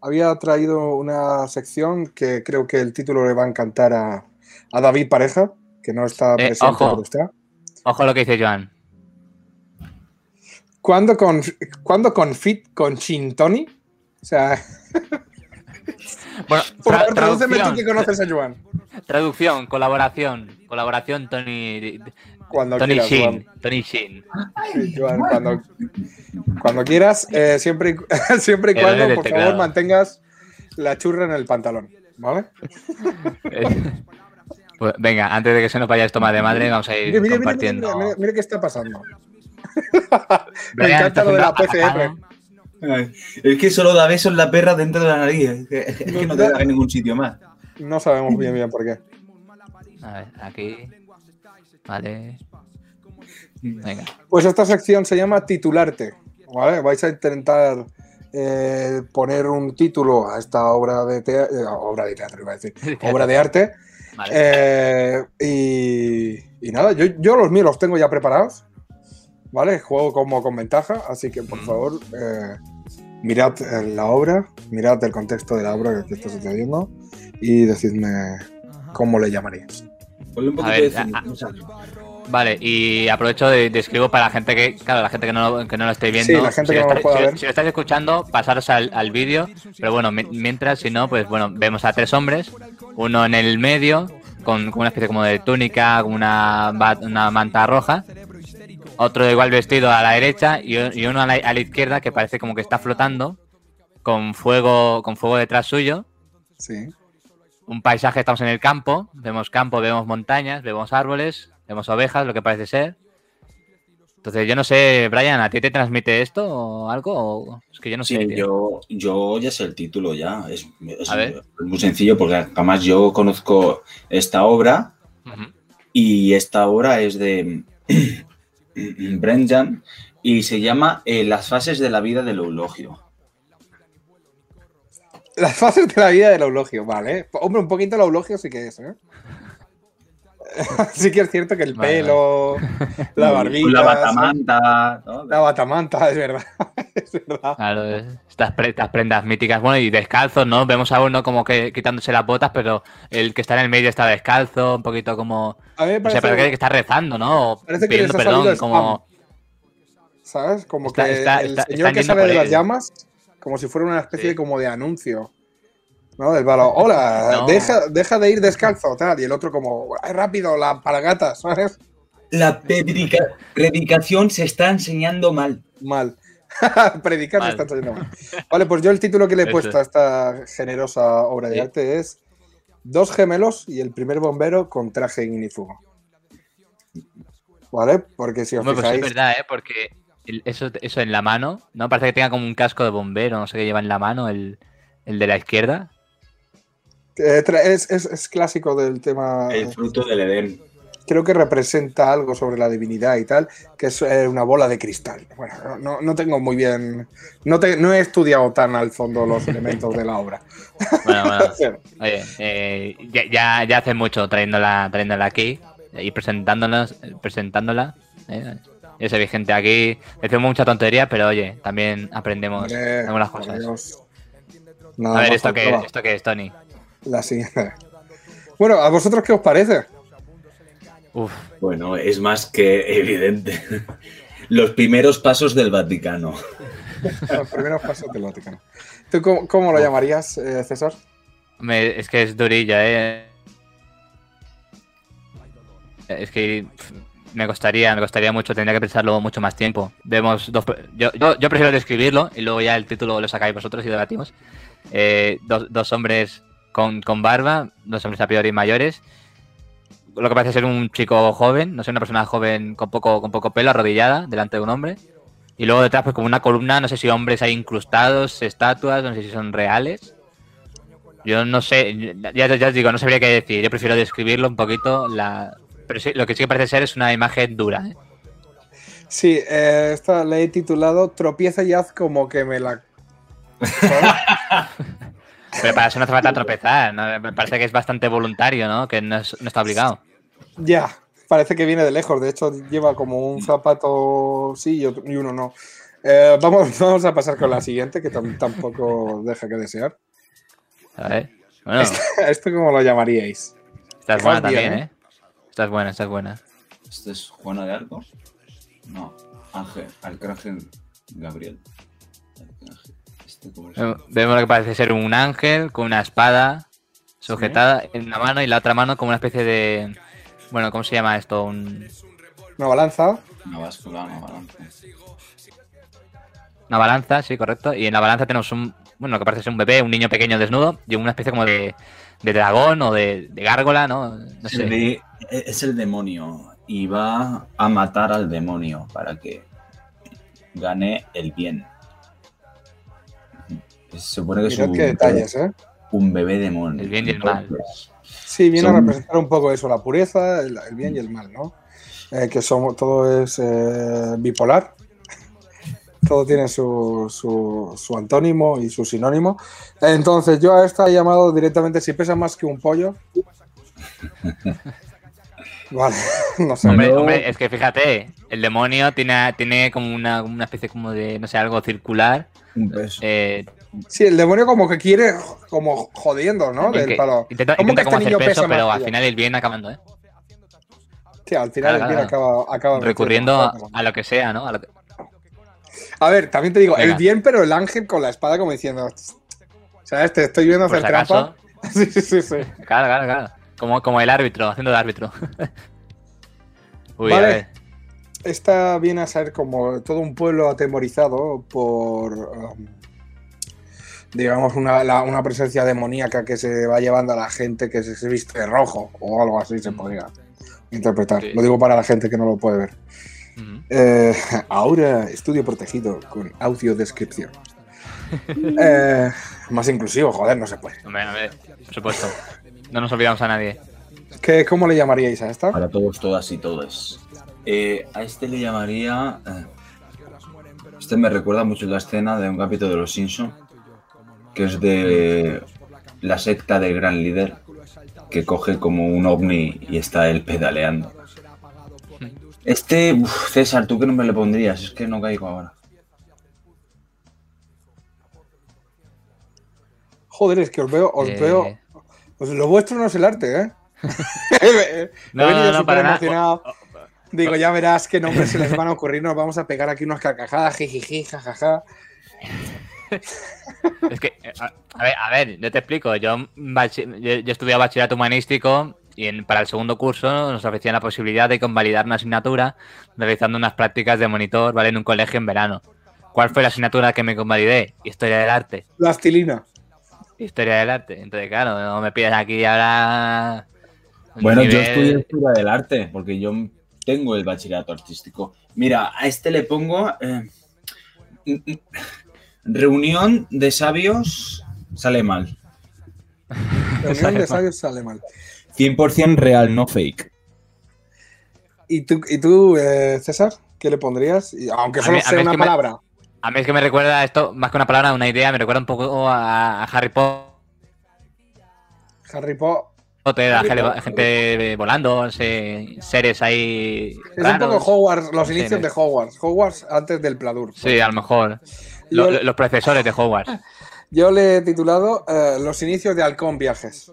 había traído una sección que creo que el título le va a encantar a, a David Pareja, que no está Eh, presente, ojo. pero está. Ojo lo que dice Joan. ¿Cuándo con, ¿cuándo con Fit con Chintoni? O sea, Bueno, por tra- favor, tradúceme tú que conoces a Joan. traducción, colaboración, colaboración, Tony, Cuando Tony quieras, Shin. Tony Shin. Sí, Joan, cuando, cuando quieras, eh, siempre, y, siempre y cuando, por teclado. favor, mantengas la churra en el pantalón, ¿vale? Pues venga, antes de que se nos vaya esto más de madre, vamos a ir Mire, mire, mire, compartiendo. mire, mire, qué está pasando. Me Brian, encanta está lo de la PCR. Ay, Es que solo da besos la perra dentro de la nariz. Es que, es que no te da en ningún sitio más. No sabemos bien bien por qué. A ver, aquí. Vale. Venga. Pues esta sección se llama titularte. ¿vale? Vais a intentar eh, poner un título a esta obra de teatro, obra de teatro, iba a decir, obra de arte. Vale. Eh, y, y nada, yo, yo los míos los tengo ya preparados. ¿Vale? Juego como con ventaja, así que por favor, eh, mirad eh, la obra, mirad el contexto de la obra que está sucediendo y decidme cómo le llamaríais. Ponle un A poquito ver, de a- cine. Vale, y aprovecho de, de escribo para la gente que, claro, la gente que no, lo- que no lo esté viendo. Sí, la gente si que lo no está- pueda si- ver. Si lo estáis escuchando, pasaros al, al vídeo. Pero bueno, mi- mientras, si no, pues bueno, vemos a tres hombres. Uno en el medio, con, con una especie como de túnica, con una, una manta roja. Otro igual vestido a la derecha y, y uno a la, a la izquierda que parece como que está flotando con fuego, con fuego detrás suyo. Sí. Un paisaje, estamos en el campo, vemos campo, vemos montañas, vemos árboles, vemos ovejas, lo que parece ser. Entonces, yo no sé, Brian, ¿a ti te transmite esto o algo? O- Es que yo no sé. Sí, yo, yo ya sé el título ya. Es, muy sencillo porque además yo conozco esta obra y esta obra es de Brendan y se llama eh, Las fases de la vida del eulogio. Las fases de la vida del eulogio, vale. Hombre, un poquito el eulogio sí que es, ¿eh? sí que es cierto que el Vale, pelo, la barbita, La batamanta. ¿no? la batamanta, es verdad. es verdad. Claro, es- estas, pre- estas prendas míticas. Bueno, y descalzos, ¿no? Vemos a uno como que quitándose las botas, pero el que está en el medio está descalzo, un poquito como. A mí me O sea, parece, parece que está rezando, ¿no? O Parece que pidiendo salido perdón, como. ¿sabes? Como Está- que está- el está- señor que sale de las llamas, como si fuera una especie Sí. de, como de anuncio. ¿No? Del balo, hola, No. deja, deja de ir descalzo, tal. Y el otro como, ay, rápido, la palagatas, ¿sabes? La predica- predicación se está enseñando mal. Mal. Predicar Mal. está saliendo mal. Vale, pues yo el título que le he puesto a esta generosa obra de Sí. arte es Dos gemelos y el primer bombero con traje ignífugo. ¿Vale? Porque si os Hombre, pues es fijáis, verdad, ¿eh? Porque eso, eso en la mano, ¿no? Parece que tenga como un casco de bombero, no sé qué lleva en la mano, el, el de la izquierda. eh, es, es- es clásico del tema. El fruto del Edén. Creo que representa algo sobre la divinidad y tal, que es eh, una bola de cristal. Bueno, no- no, tengo muy bien. No, te- no he estudiado tan al fondo los elementos de la obra. Bueno, bueno. Oye, eh, ya, ya, ya hace mucho trayéndola, trayéndola aquí y presentándonos, presentándola. ¿eh? Ya se ve gente aquí. Decimos mucha tontería, pero oye, también aprendemos hombre, algunas cosas. A ver, ¿esto qué. ¿esto qué es, Tony? La siguiente. Bueno, ¿a vosotros qué os parece? Uf, Bueno, es más que evidente. Los primeros pasos del Vaticano. Los primeros pasos del Vaticano. ¿Tú cómo, cómo lo llamarías, eh, César? me- es que es durilla, ¿eh? Es que me costaría, me costaría mucho, tendría que pensarlo mucho más tiempo. Vemos dos, yo, yo, yo prefiero describirlo y luego ya el título lo sacáis vosotros y debatimos. Eh, dos, dos hombres con, con barba, dos hombres a priori mayores. Lo que parece ser un chico joven, no sé, una persona joven con poco, con poco pelo, arrodillada delante de un hombre. Y luego detrás, pues como una columna, no sé si hombres hay incrustados, estatuas, no sé si son reales. Yo no sé, ya, ya os digo, no sabría qué decir. Yo prefiero describirlo un poquito. La... Pero sí, lo que sí que parece ser es una imagen dura. ¿eh? Sí, eh, esta le he titulado Tropieza y haz como que me la. Pero para eso no hace falta tropezar. ¿no? Me parece que es bastante voluntario, ¿no? Que no, es- no está obligado. ya, parece que viene de lejos. De hecho, lleva como un zapato sí y, otro- y uno no. Eh, vamos, vamos a pasar con la siguiente, que tam- tampoco deja que desear. A ver. Bueno, ¿Esto cómo lo llamaríais? esta es Fijaos buena también. ¿eh? Esta es buena, esta es buena. ¿Este es Juana de Arco? No, Ángel, Arcángel Gabriel. Arcángel. Este es? Vemos- que parece ser un ángel con una espada sujetada en una mano y la otra mano como una especie de. Bueno, ¿cómo se llama esto? Un, Una balanza. Una báscula, una balanza. Una balanza, sí, correcto. Y en la balanza tenemos un, bueno, lo que parece ser un bebé, un niño pequeño desnudo, y una especie como de, de dragón o de, de gárgola, ¿no? No Es sé. el de- es el demonio y va a matar al demonio para que gane el bien. Se supone que es Mirad un, qué detalles, ¿eh? un bebé demonio. El bien y el mal. Sí, viene a representar un poco eso, la pureza, el, el bien y el mal, ¿no? Eh, que somos, todo es eh, bipolar. Todo tiene su, su, su antónimo y su sinónimo. Entonces, yo a esta he llamado directamente si pesa más que un pollo. Vale, no sé. Hombre, hombre, es que fíjate, el demonio tiene, tiene como una, una especie como de, no sé, algo circular. un peso. eh, Sí, el demonio como que quiere, como jodiendo, ¿no? que Del palo. intenta, ¿Cómo intenta que como este niño peso, pesa pero al final el bien acabando, ¿eh? Sí, al final Claro, el bien claro. acaba, acaba Recurriendo a, lo que sea, ¿no? A lo que- A ver, también te digo, el bien, pero el ángel con la espada como diciendo, ¿sabes? Te estoy viendo hacer si trampa. Sí, sí, sí, sí. Claro, claro, claro. Como, como el árbitro, haciendo de árbitro. Uy, Vale. a ver. Esta viene a ser como todo un pueblo atemorizado por, um, digamos, una, la- una presencia demoníaca que se va llevando a la gente que se, se viste de rojo o algo así se podría interpretar. Sí. Lo digo para la gente que no lo puede ver. Eh, ahora estudio protegido con audiodescripción. Eh, más inclusivo, joder, no se puede. Hombre, hombre, por supuesto. No nos olvidamos a nadie. ¿Qué, ¿Cómo le llamaríais a esta? Para todos, todas y todos. Eh, a este le llamaría. eh, este me recuerda mucho la escena de un capítulo de Los Simpsons, que es de la secta del gran líder, que coge como un ovni y está él pedaleando. Este, uf, César, ¿tú qué nombre le pondrías? Es que no caigo ahora. Joder, es que os veo, os Eh, veo. pues lo vuestro no es el arte, ¿eh? No, He venido no, no, súper para nada. emocionado. Digo, ya verás qué nombres se les van a ocurrir. Nos vamos a pegar aquí unas carcajadas, jijiji, jajaja. Es que, eh, a, a ver, a ver, yo te explico. Yo, yo, yo estudié bachillerato humanístico y en- para el segundo curso nos ofrecían la posibilidad de convalidar una asignatura realizando unas prácticas de monitor, ¿vale? En un colegio en verano. ¿Cuál fue la asignatura que me convalidé? Historia del arte. Plastilina. Historia del arte. Entonces, claro, no me pides aquí ahora. Bueno, yo estudié historia del arte, porque yo tengo el bachillerato artístico. Mira, a este le pongo eh, reunión de sabios sale mal. Reunión Sale de mal. sabios sale mal. 100% real, no fake. ¿Y tú, y tú eh, César? ¿Qué le pondrías? Aunque solo mí- sea una me- palabra. A mí es que me recuerda esto, más que una palabra, una idea, me recuerda un poco a, a Harry Harry Potter. Harry gente, Potter. gente volando, seres ahí. Es raros. un poco Hogwarts, los inicios de Hogwarts. Hogwarts antes del Pladur. Sí, a lo mejor. Los profesores de Hogwarts. Yo le he titulado eh, Los inicios de Halcón Viajes.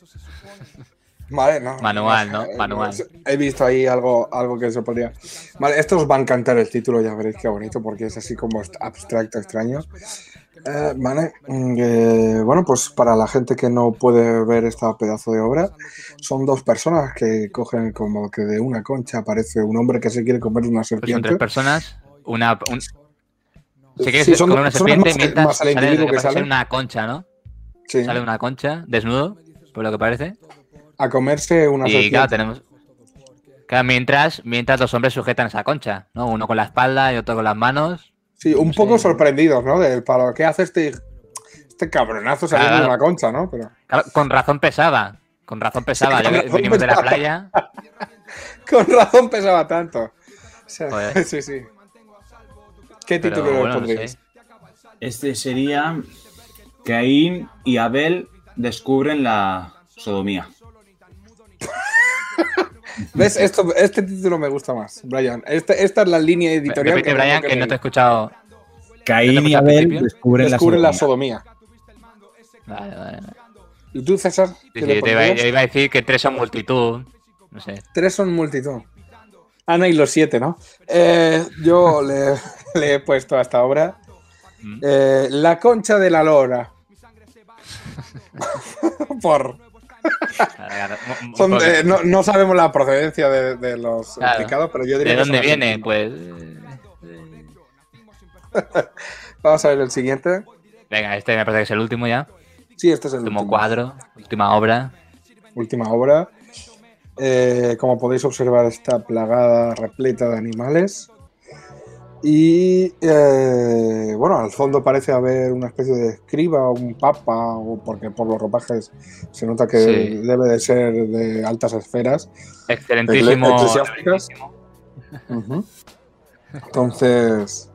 Vale, no. Manual, ¿no? eh, Manual. He visto ahí algo, algo que se podría. Vale, esto os va a encantar el título, ya veréis qué bonito, porque es así como abstracto, extraño. Eh, vale, mm, eh, bueno, pues para la gente que no puede ver esta pedazo de obra, son dos personas que cogen como que de una concha aparece un hombre que se quiere comer una Pues son serpiente. tres personas. Una. Un... Sí, son comer una serpiente, más- mientras más sale que sale. una concha, ¿no? Sí, Sale una concha, desnudo, por lo que parece. a comerse una Y claro, tenemos. Claro, mientras, mientras dos hombres sujetan esa concha, ¿no? Uno con la espalda y otro con las manos. Sí, un No poco sé. sorprendidos, ¿no? Del palo. ¿Qué hace este, este cabronazo saliendo Claro. de una concha, ¿no? Pero Claro, con razón pesaba. Con razón pesaba. Sí, con Ya razón venimos de la playa. con razón pesaba tanto. O sea, Joder. sí, sí. ¿Qué título le bueno, no pondríais? sé. Este sería Caín y Abel descubren la sodomía. ¿Ves? Esto, este título me gusta más, Brian. Este- esta es la línea editorial. Repite, tengo Brian, que no te he escuchado. Caín ¿No te y Abel descubren, Descubren la la sodomía. sodomía. Vale, vale. vale. ¿Y tú, César? Sí, ¿Qué sí, le te iba, pondrías? yo iba a decir que tres son multitud. No sé. Tres son multitud. Ana y los siete, ¿no? Eh, yo le, le he puesto a esta obra Mm. eh, La concha de la lora. Por. Son, poco- eh, no, no sabemos la procedencia de, de los Claro. implicados, pero yo diría ¿De dónde viene? Pues. Vamos a ver el siguiente. Venga, este me parece que es el último ya. Sí, este es el Último último. cuadro, última obra. última obra. Eh, como podéis observar, está plagada, repleta de animales. Y eh, bueno, al fondo parece haber una especie de escriba o un papa, o porque por los ropajes se nota que Sí. debe de ser de altas esferas. Excelentísimo. Ujú. Entonces,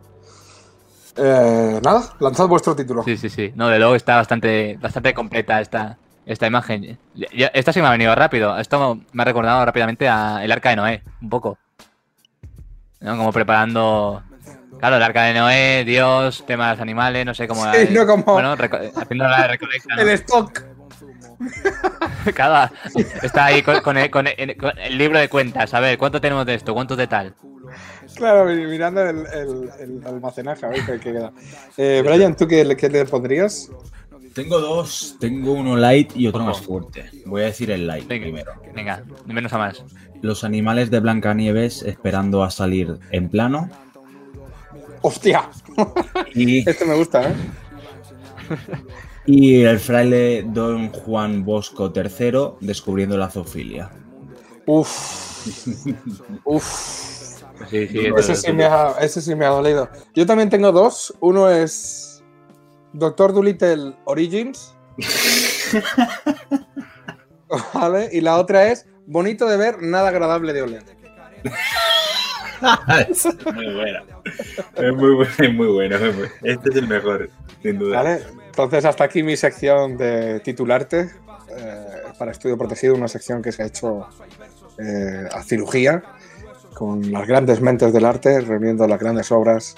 eh, nada, lanzad vuestro título. Sí, sí, sí. No, de luego está bastante, bastante completa esta, esta imagen. Esta sí me ha venido rápido. Esto me ha recordado rápidamente a el arca de Noé, un poco. ¿No? Como preparando. Claro, el arca de Noé, Dios, tema de los animales, no sé cómo. Sí, no como- Bueno, reco- haciendo la recolecta. ¿no? El stock. Cada, está ahí con, con el, con el- con el libro de cuentas. A ver, ¿cuánto tenemos de esto? ¿Cuánto de tal? Claro, mirando el, el- el almacenaje, a ver qué, qué queda. Eh, Brian, ¿tú qué, le- qué le pondrías? Tengo dos, tengo uno light y otro más fuerte. Voy a decir el light Venga, primero. venga, de menos a más. Los animales de Blancanieves esperando a salir en plano. ¡Hostia! Y, Este me gusta, ¿eh? y el fraile Don Juan Bosco III descubriendo la zoofilia. Uf. Uf. Sí, sí, Ese sí, me ha, ese sí me ha dolido. Yo también tengo dos. Uno es Doctor Dolittle Origins. ¿Vale? Y la otra es Bonito de ver, nada agradable de oler. Es muy buena. Es muy bueno, es muy muy- Este es el mejor, sin duda. ¿Vale? Entonces, hasta aquí mi sección de titularte eh, para estudio protegido, una sección que se ha hecho eh, a cirugía con las grandes mentes del arte, reuniendo las grandes obras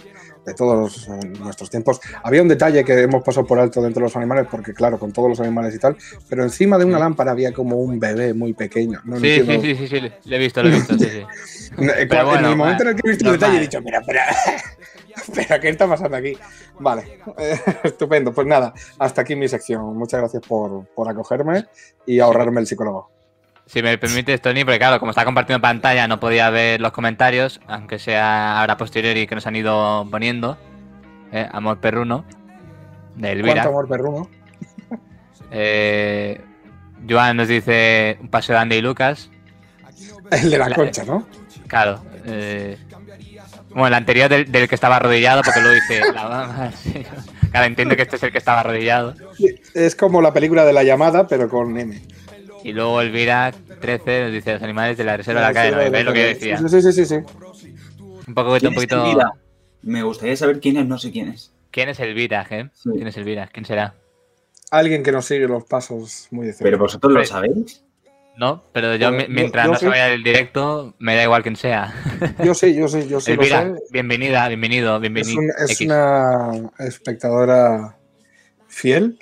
de todos nuestros tiempos. Había un detalle que hemos pasado por alto dentro de los animales, porque claro, con todos los animales y tal, pero encima de una lámpara había como un bebé muy pequeño. No, No Sí, sí, sí, sí, sí, lo he visto, lo he visto, sí, sí. No, Pero en el momento en el que he visto el normal. detalle he dicho, mira, espera, espera, ¿qué está pasando aquí? Vale, eh, estupendo. Pues nada, hasta aquí mi sección. Muchas gracias por, por acogerme y ahorrarme el psicólogo. Si me permites, Tony, porque claro, como está compartiendo pantalla, no podía ver los comentarios, aunque sea ahora posteriori que nos han ido poniendo. Eh, Amor Perruno, de ¿Cuánto Elvira. amor perruno? Eh, Joan nos dice un paseo de Andy y Lucas. El de la La- concha, ¿no? Claro. eh, bueno, el anterior del, del que estaba arrodillado, porque luego dice. La, sí. Claro, entiendo que este es el que estaba arrodillado. Es como la película de la llamada, pero con M. Y luego Elvira 13 nos dice los animales de la reserva de la calle. ¿no? ¿Ves lo que yo decía? Sí, sí, sí, sí. Un poquito, un ¿Quién es poquito. Elvira? Me gustaría saber quién es, no sé quién es. ¿Quién es Elvira, eh? Sí. ¿Quién es Elvira? ¿Quién será? Alguien que nos sigue los pasos muy de cerca. Pero vosotros lo Hombre. sabéis. No, pero yo, Pues, yo- mientras yo no se vaya el directo, me da igual quién sea. Yo sí, yo sí, yo sí lo Elvira, sé. bienvenida, bienvenido, Es, bienvenido. un- es una espectadora fiel.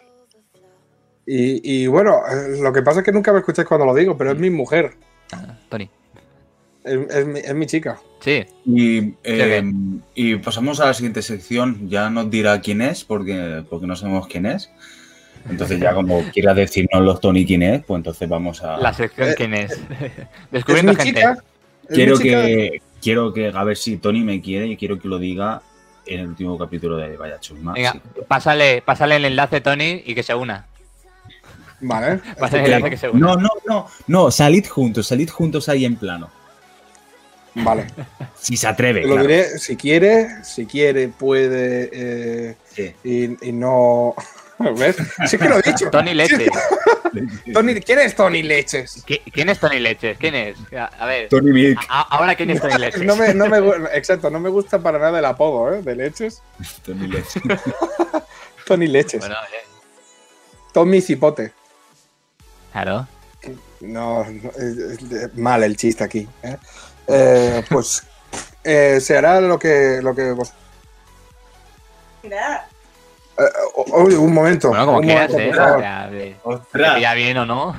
Y, y bueno, eh, lo que pasa es que nunca me escucháis cuando lo digo, pero es mi mujer, Ah, Tony. es, es mi, es mi chica. Sí, Y, eh, y pasamos a la siguiente sección. Ya nos dirá quién es, porque, porque no sabemos quién es. Entonces, ya como quiera decirnos los Tony quién es, pues entonces vamos a. la sección Eh, quién es. Es Descubriendo mi gente. chica. es quiero mi chica. que. Quiero que. A ver si Tony me quiere y quiero que lo diga en el último capítulo de Vaya Chusma. Venga, Sí. pásale, pásale el enlace, Tony, y que se una. Vale. Que. No, no, no, no, salid juntos, salid juntos ahí en plano. Vale. Si se atreve, lo claro. diré si quiere, si quiere, puede eh, Sí. y, y no. ¿Ves? Sí que lo he dicho. Tony Leche. Tony, ¿Quién es Tony Leches? ¿Qui- ¿Quién es Tony Leche? ¿Quién es? A ver, Tony Milk. a- ahora quién es Tony Leche. No me, no me exacto, no me gusta para nada el apodo, ¿eh? De Leches. Tony Leche. Tony Leches. Bueno, eh, Tommy Cipote. Claro. No, no, es- es mal el chiste aquí. ¿eh? Eh, pues eh, se hará lo que, lo que vos. Mira, Eh, o- oye, un momento. Bueno, como un quieras, eh. por favor. Ya, de- ¿Te Ostras, pilla bien o no?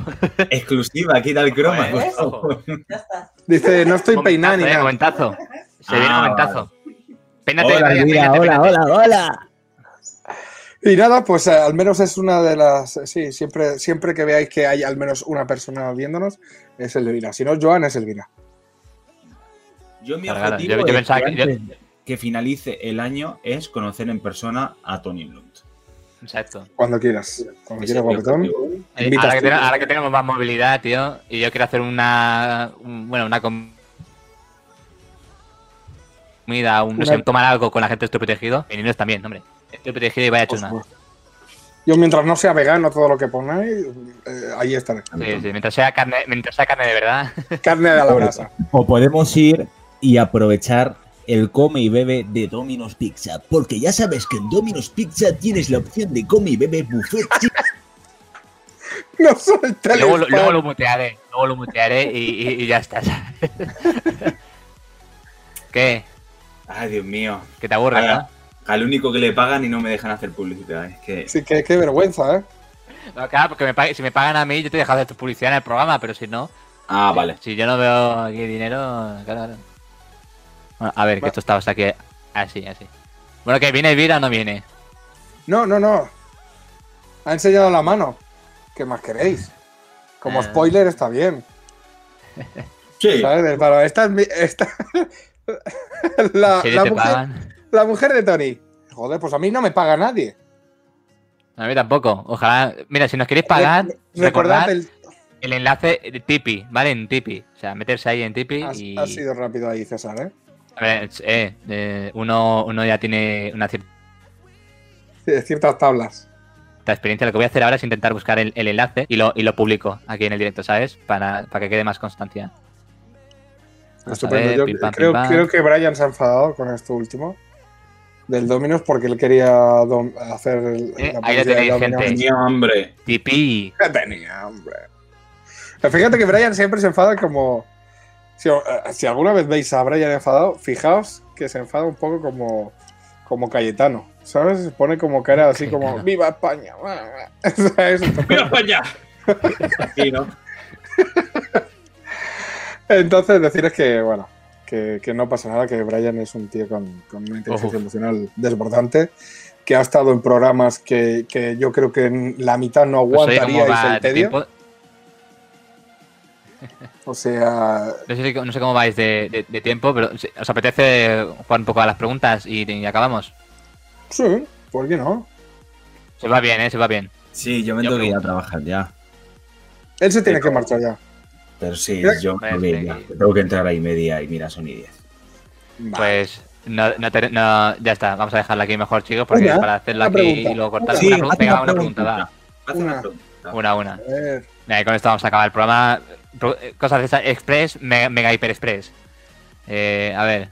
exclusiva, quita el croma. Favor. ya está. Dice, no estoy Momentazo, peinando ni eh, nada. momentazo. Se viene Ah, momentazo. Peínate, Hola, hola, peínate. hola, hola. Y nada, pues eh, al menos es una de las. Sí, siempre, siempre que veáis que hay al menos una persona viéndonos, es Elvira. Si no, Joan es Elvira. Yo mi Claro, claro, objetivo yo- yo es que- que finalice el año es conocer en persona a Tony Blunt. Exacto. Cuando quieras. Cuando quieras, guapetón. Eh, Ahora que, tenemos, ahora que tenemos más movilidad, tío, y yo quiero hacer una. un- bueno, una com- comida, un, no sé, Una- tomar algo con la gente de Estoy Protegido. Niños también, hombre. Estoy Protegido y vaya chuna. supuesto. Yo, mientras no sea vegano todo lo que ponéis, eh, ahí estaré. Sí, sí, mientras sea carne, mientras sea carne de verdad. Carne de la brasa. O podemos ir y aprovechar el come y bebe de Domino's Pizza. Porque ya sabes que en Domino's Pizza tienes la opción de come y bebe buffet. No soy luego, lo- luego lo mutearé, luego lo mutearé y, y- y ya está. ¿Qué? Ay, Dios mío. Que te aburre, ¿no? Al único que le pagan y no me dejan hacer publicidad. Es que. Sí, que qué vergüenza, ¿eh? No, Claro, porque me pague- si me pagan a mí, yo te dejo hacer tu publicidad en el programa, pero si no, Ah, vale. si yo no veo aquí dinero, claro, claro. Bueno, a ver, que esto estaba hasta aquí así, así. Bueno, que viene Elvira o no viene. No, no, no. Ha enseñado la mano. ¿Qué más queréis? Como Ah. spoiler está bien. Sí. ¿Sabes? Pero esta es mi. Esta... la, te mujer, pagan. La mujer de Tony. Joder, pues a mí no me paga nadie. A mí tampoco. Ojalá. Mira, si nos queréis pagar, Re- recordad Recordad el. el enlace de Tipeee, ¿vale? En Tipeee. O sea, meterse ahí en Tipeee Ha, y. sido rápido ahí, César, ¿eh? A ver, eh, eh, uno, uno ya tiene una cierta ciertas tablas. experiencia. Lo que voy a hacer ahora es intentar buscar el, el enlace y lo, y lo publico aquí en el directo, ¿sabes? Para, para que quede más constancia. Estupendo. ver, Yo pim, pam, creo, pim, creo que Brian se ha enfadado con esto último. Del Dominos porque él quería dom- hacer el, Eh, la ahí tenéis, gente. Tenía hambre. Ya tenía, hombre. Pero Fíjate que Brian siempre se enfada como. Si, eh, si alguna vez veis a Brian enfadado, fijaos que se enfada un poco como, como Cayetano. ¿Sabes? Se pone como cara así como. ¡Viva España! ¿Sabes? ¡Mira para allá! Sí, ¿no? Entonces, decirles que, bueno, que, que no pasa nada, que Brian es un tío con, con una inteligencia emocional desbordante, que ha estado en programas que, que yo creo que en la mitad no Pues oye, ¿cómo aguantaríais va el tedio. tiempo? O sea, No sé, no sé cómo vais de, de- de tiempo, pero ¿os apetece jugar un poco a las preguntas y, y acabamos? sí, ¿por qué no? Se va bien, ¿eh? Se va bien. Sí, yo me Yo tengo que ir a trabajar ya. Él se tiene que marchar ya. Pero sí, yo Pues, tengo que entrar ahí media y mira, son y diez. Vale. Pues no, no te- no- ya está, vamos a dejarla aquí mejor, chicos, porque Una, para hacerlo una aquí pregunta. y luego cortar. Sí, una venga, una pregunta, Una. una. Una, una. A ver, Venga, y con esto vamos a acabar el programa. Pro- eh, Cosas de esas express, mega, mega hiper express. Eh, a ver.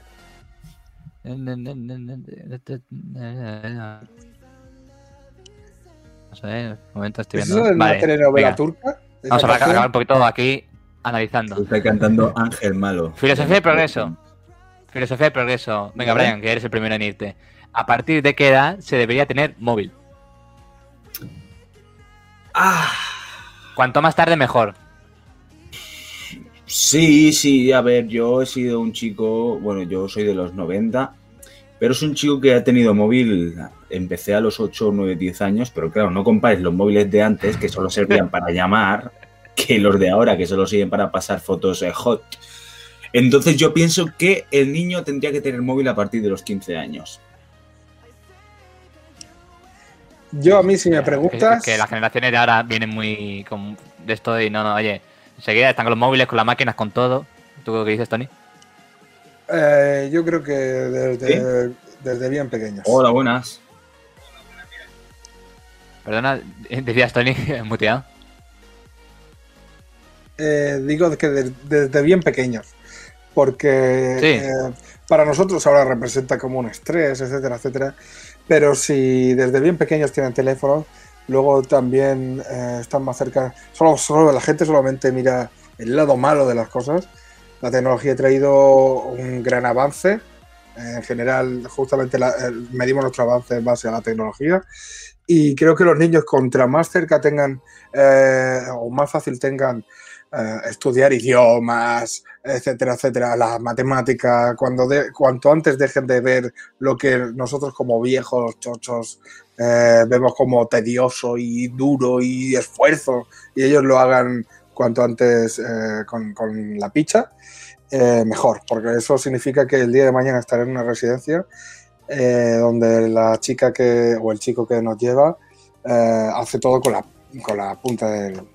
Vamos a ver, un momento estoy ¿Es viendo. una Vale, telenovela venga. turca? Vamos a ¿Esa acabar un poquito aquí analizando. Estoy cantando Ángel Malo. Filosofía de progreso. Filosofía de progreso. Venga. Brian, que eres el primero en irte. ¿A partir de qué edad se debería tener móvil? Ah, Cuanto más tarde, mejor. sí, sí, a ver, yo he sido un chico, bueno, yo soy de los 90, pero es un chico que ha tenido móvil, empecé a los 8, 9, 10 años, pero claro, no compares los móviles de antes, que solo servían para llamar, que los de ahora, que solo sirven para pasar fotos eh, hot. Entonces yo pienso que el niño tendría que tener móvil a partir de los 15 años. Yo a mí si me Es preguntas... que las generaciones de ahora vienen muy con de esto y no, no, oye, enseguida están con los móviles, con las máquinas, con todo. ¿Tú qué dices, Tony? eh, yo creo que desde, desde bien pequeños. Hola, buenas. Perdona, decías Tony, muteado. Eh, digo que de- desde bien pequeños. Porque Sí. eh, para nosotros ahora representa como un estrés, etcétera, etcétera. Pero si desde bien pequeños tienen teléfono, luego también eh, están más cerca. Solo, solo la gente solamente mira el lado malo de las cosas. La tecnología ha traído un gran avance. En general, justamente la- medimos nuestro avance en base a la tecnología. Y creo que los niños, contra más cerca tengan eh, o más fácil tengan eh, estudiar idiomas, etcétera, etcétera, las matemáticas, cuando cuanto antes dejen de ver lo que nosotros como viejos chochos eh, vemos como tedioso y duro y esfuerzo, y ellos lo hagan cuanto antes eh, con, con la picha, mejor, porque eso significa que el día de mañana estaré en una residencia donde la chica que o el chico que nos lleva hace todo con la, con la punta del.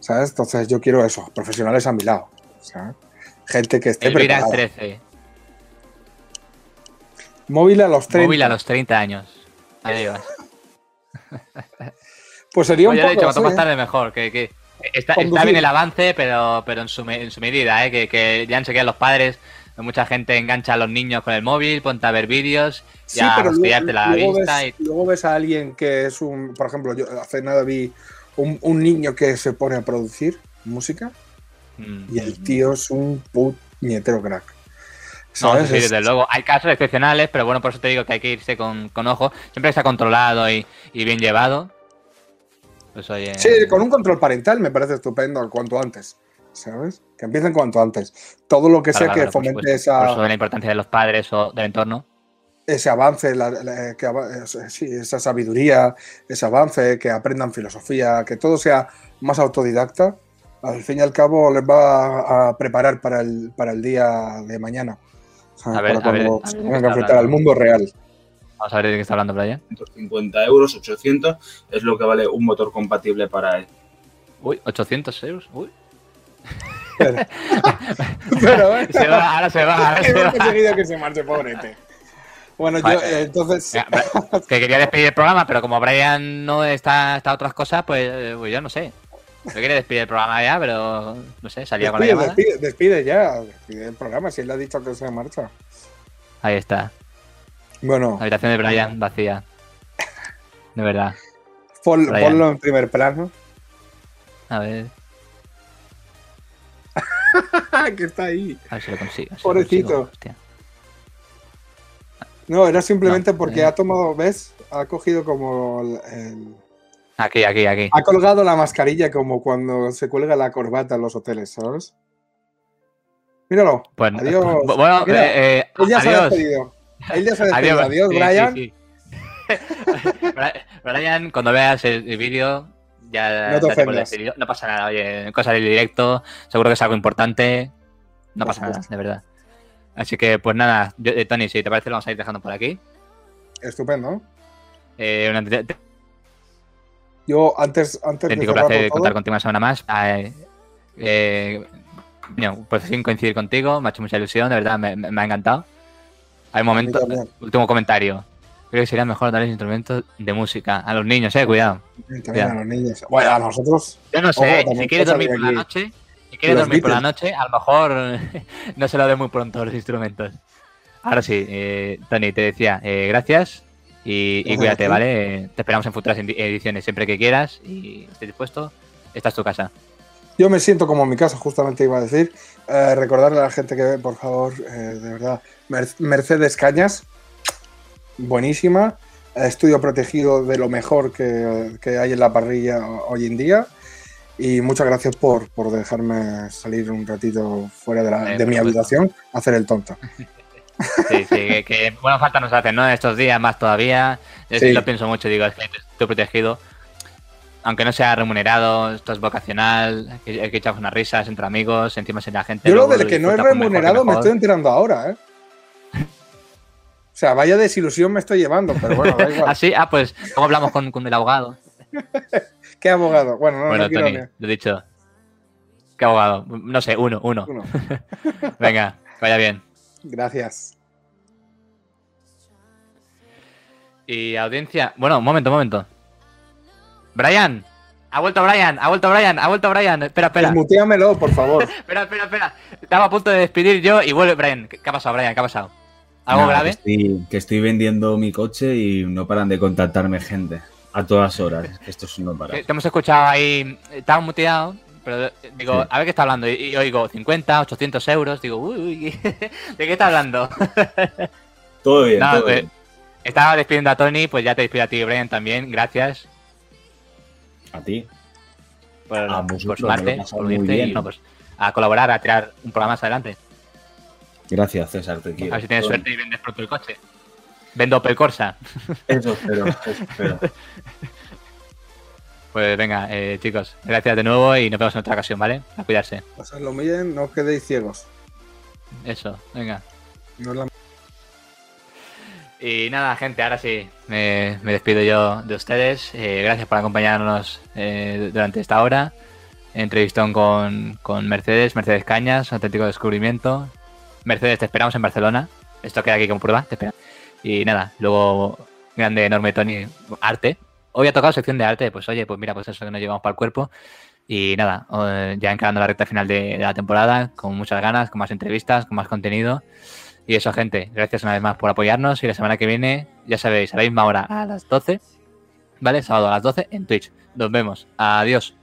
¿Sabes? Entonces yo quiero eso, profesionales a mi lado. ¿sabes? Gente que esté preparada. 13. Móvil a los 30. Móvil a los 30 años. Ahí vas. Pues sería un Pues ya he poco dicho, cuanto así, más ¿eh? tarde mejor. Que, que está, bien el avance, pero, pero en, su, me- en su medida, ¿eh? que, que ya enseguida los padres, mucha gente engancha a los niños con el móvil, ponte a ver vídeos, Sí, ya pero luego, la luego vista. ves, y- luego ves a alguien que es un. Por ejemplo, yo hace nada vi un, un niño que se pone a producir música Mm. y el tío es un puñetero crack. No, ¿Sabes? sí, Es- desde luego. Hay casos excepcionales, pero bueno, por eso te digo que hay que irse con, con ojo. Siempre está controlado y, y bien llevado. Pues oye. Sí, con un control parental me parece estupendo cuanto antes. ¿Sabes? Que empiecen cuanto antes. Todo lo que claro, sea claro, que por fomente supuesto. Por eso esa, de la importancia de los padres o del entorno. Ese avance, la- la- que ava- eh, sí, esa sabiduría, ese avance, que aprendan filosofía, que todo sea más autodidacta, al fin y al cabo les va a preparar para el, para el día de mañana. A ver, para cuando a se ver, tengan ¿qué que enfrentar al mundo real. Vamos a ver de qué está hablando Brian. 150 euros, 800 es lo que vale un motor compatible para él. Uy, 800 euros. Uy. Pero, pero, ¿eh? Se va, ahora se va. Ahora se va. que se marche, pobrete. Bueno, yo, Vale. eh, entonces, que quería despedir el programa, pero como Brian no está, está a otras cosas, pues, eh, pues yo no sé. Yo quería despedir el programa ya, pero no sé, salía con la llamada. despide, despide ya, despide el programa, si él le ha dicho que se marcha. Ahí está. Bueno, La habitación de Brian vacía. De verdad. pon- ponlo en primer plano. A ver, que está ahí. a ver si lo consigo. si lo Pobrecito. consigo, hostia. No, era simplemente No, porque eh. ha tomado, ¿ves? Ha cogido como el, el- Aquí, aquí, aquí. Ha colgado la mascarilla como cuando se cuelga la corbata en los hoteles, ¿sabes? Míralo. Pues, adiós. bu- Bueno, Mira, eh, eh, Él ya se ha adiós. despedido. Él ya se ha despedido. Adiós, Sí, Brian. sí, sí. Bri- Brian, cuando veas el, vídeo, ya, No te despedir. No pasa nada, oye, cosa del directo, seguro que es algo importante. No pasa nada, de verdad. Así que, pues nada, yo- eh, Tony, si te parece, lo vamos a ir dejando por aquí. Estupendo. Eh, un auténtico Yo antes, antes de auténtico cerrarlo placer todo, contar contigo una semana más. Eh, eh, coño, por fin coincidir contigo, me ha hecho mucha ilusión, de verdad, me, ha encantado. Hay un momento, último comentario. Creo que sería mejor darles instrumentos de música a los niños, eh, cuidado. También a los niños. Bueno, a nosotros. Yo no sé, si quieres dormir por la noche, si quieres dormir por la noche, a lo mejor no se lo dé muy pronto los instrumentos. Ahora sí, eh, Tony, te decía, eh, gracias y, cuídate. ¿vale? Te esperamos en futuras edi- ediciones siempre que quieras y estés dispuesto. Esta es tu casa. Yo me siento como en mi casa, justamente iba a decir. Eh, recordarle a la gente que ve, por favor, eh, de verdad, Mer- Mercedes Cañas, buenísima. Estudio protegido de lo mejor que, que hay en la parrilla hoy en día. Y muchas gracias por, por dejarme salir un ratito fuera de, la- Eh, de mi habitación a hacer el tonto. Sí, sí, que, que buena falta nos hacen, ¿no? Estos días más todavía. Yo sí lo pienso mucho, digo, es que estoy protegido. Aunque no sea remunerado, esto es vocacional, que, hay que echar unas risas entre amigos, encima sin la gente. Yo lo luego del que no es que remunerado me estoy enterando ahora, ¿eh? O sea, vaya desilusión me estoy llevando, pero bueno, da ¿Ah, igual. sí? Ah, pues, ¿cómo hablamos con, con el abogado? ¿Qué abogado? Bueno, no, bueno, no quiero Tony, ni- lo he dicho. ¿Qué abogado? No sé, uno, uno. Uno. Venga, vaya bien. Gracias. Y audiencia. Bueno, un momento, un momento. Brian, ha vuelto Brian, ha vuelto Brian, ha vuelto Brian. Espera, espera. Desmuteamelo, por favor. Espera, espera, espera. Estaba a punto de despedir yo y vuelve Brian. ¿Qué, qué ha pasado, Brian? ¿Qué ha pasado? ¿Algo Nada, grave? Que estoy, que estoy vendiendo mi coche y no paran de contactarme gente a todas horas. Esto es no para. Eh, Te hemos escuchado ahí. Estaba muteado, pero eh, digo, Sí. a ver qué está hablando. Y, y oigo 50, 800 euros. Digo, uy, uy, ¿de qué está hablando? Todo bien, No, todo eh, bien. estaba despidiendo a Tony, pues ya te despido a ti, Brian, también. Gracias A ti. por, A por vosotros, sumarte, por unirte y no, pues, a colaborar, a tirar un programa más adelante. Gracias, César, te quiero. A ver si tienes Todo- suerte y vendes pronto el coche. Vendo Opel Corsa. Eso espero, eso espero. Pues venga, eh, chicos, gracias de nuevo y nos vemos en otra ocasión, ¿vale? A cuidarse. Pasadlo bien, no os quedéis ciegos. Eso, venga. No es la- Y nada, gente, ahora sí, me, me despido yo de ustedes. Eh, gracias por acompañarnos eh, durante esta hora. Entrevistón con, con Mercedes, Mercedes Cañas, auténtico descubrimiento. Mercedes, te esperamos en Barcelona. Esto queda aquí como prueba, te esperamos. Y nada, luego, grande, enorme Tony, arte. Hoy ha tocado sección de arte, pues oye, pues mira, pues eso que nos llevamos para el cuerpo. Y nada, ya encarando la recta final de, de la temporada, con muchas ganas, con más entrevistas, con más contenido. Y eso, gente, gracias una vez más por apoyarnos. Y la semana que viene, ya sabéis, a la misma hora, a las 12, ¿vale? Sábado a las 12 en Twitch. Nos vemos. Adiós.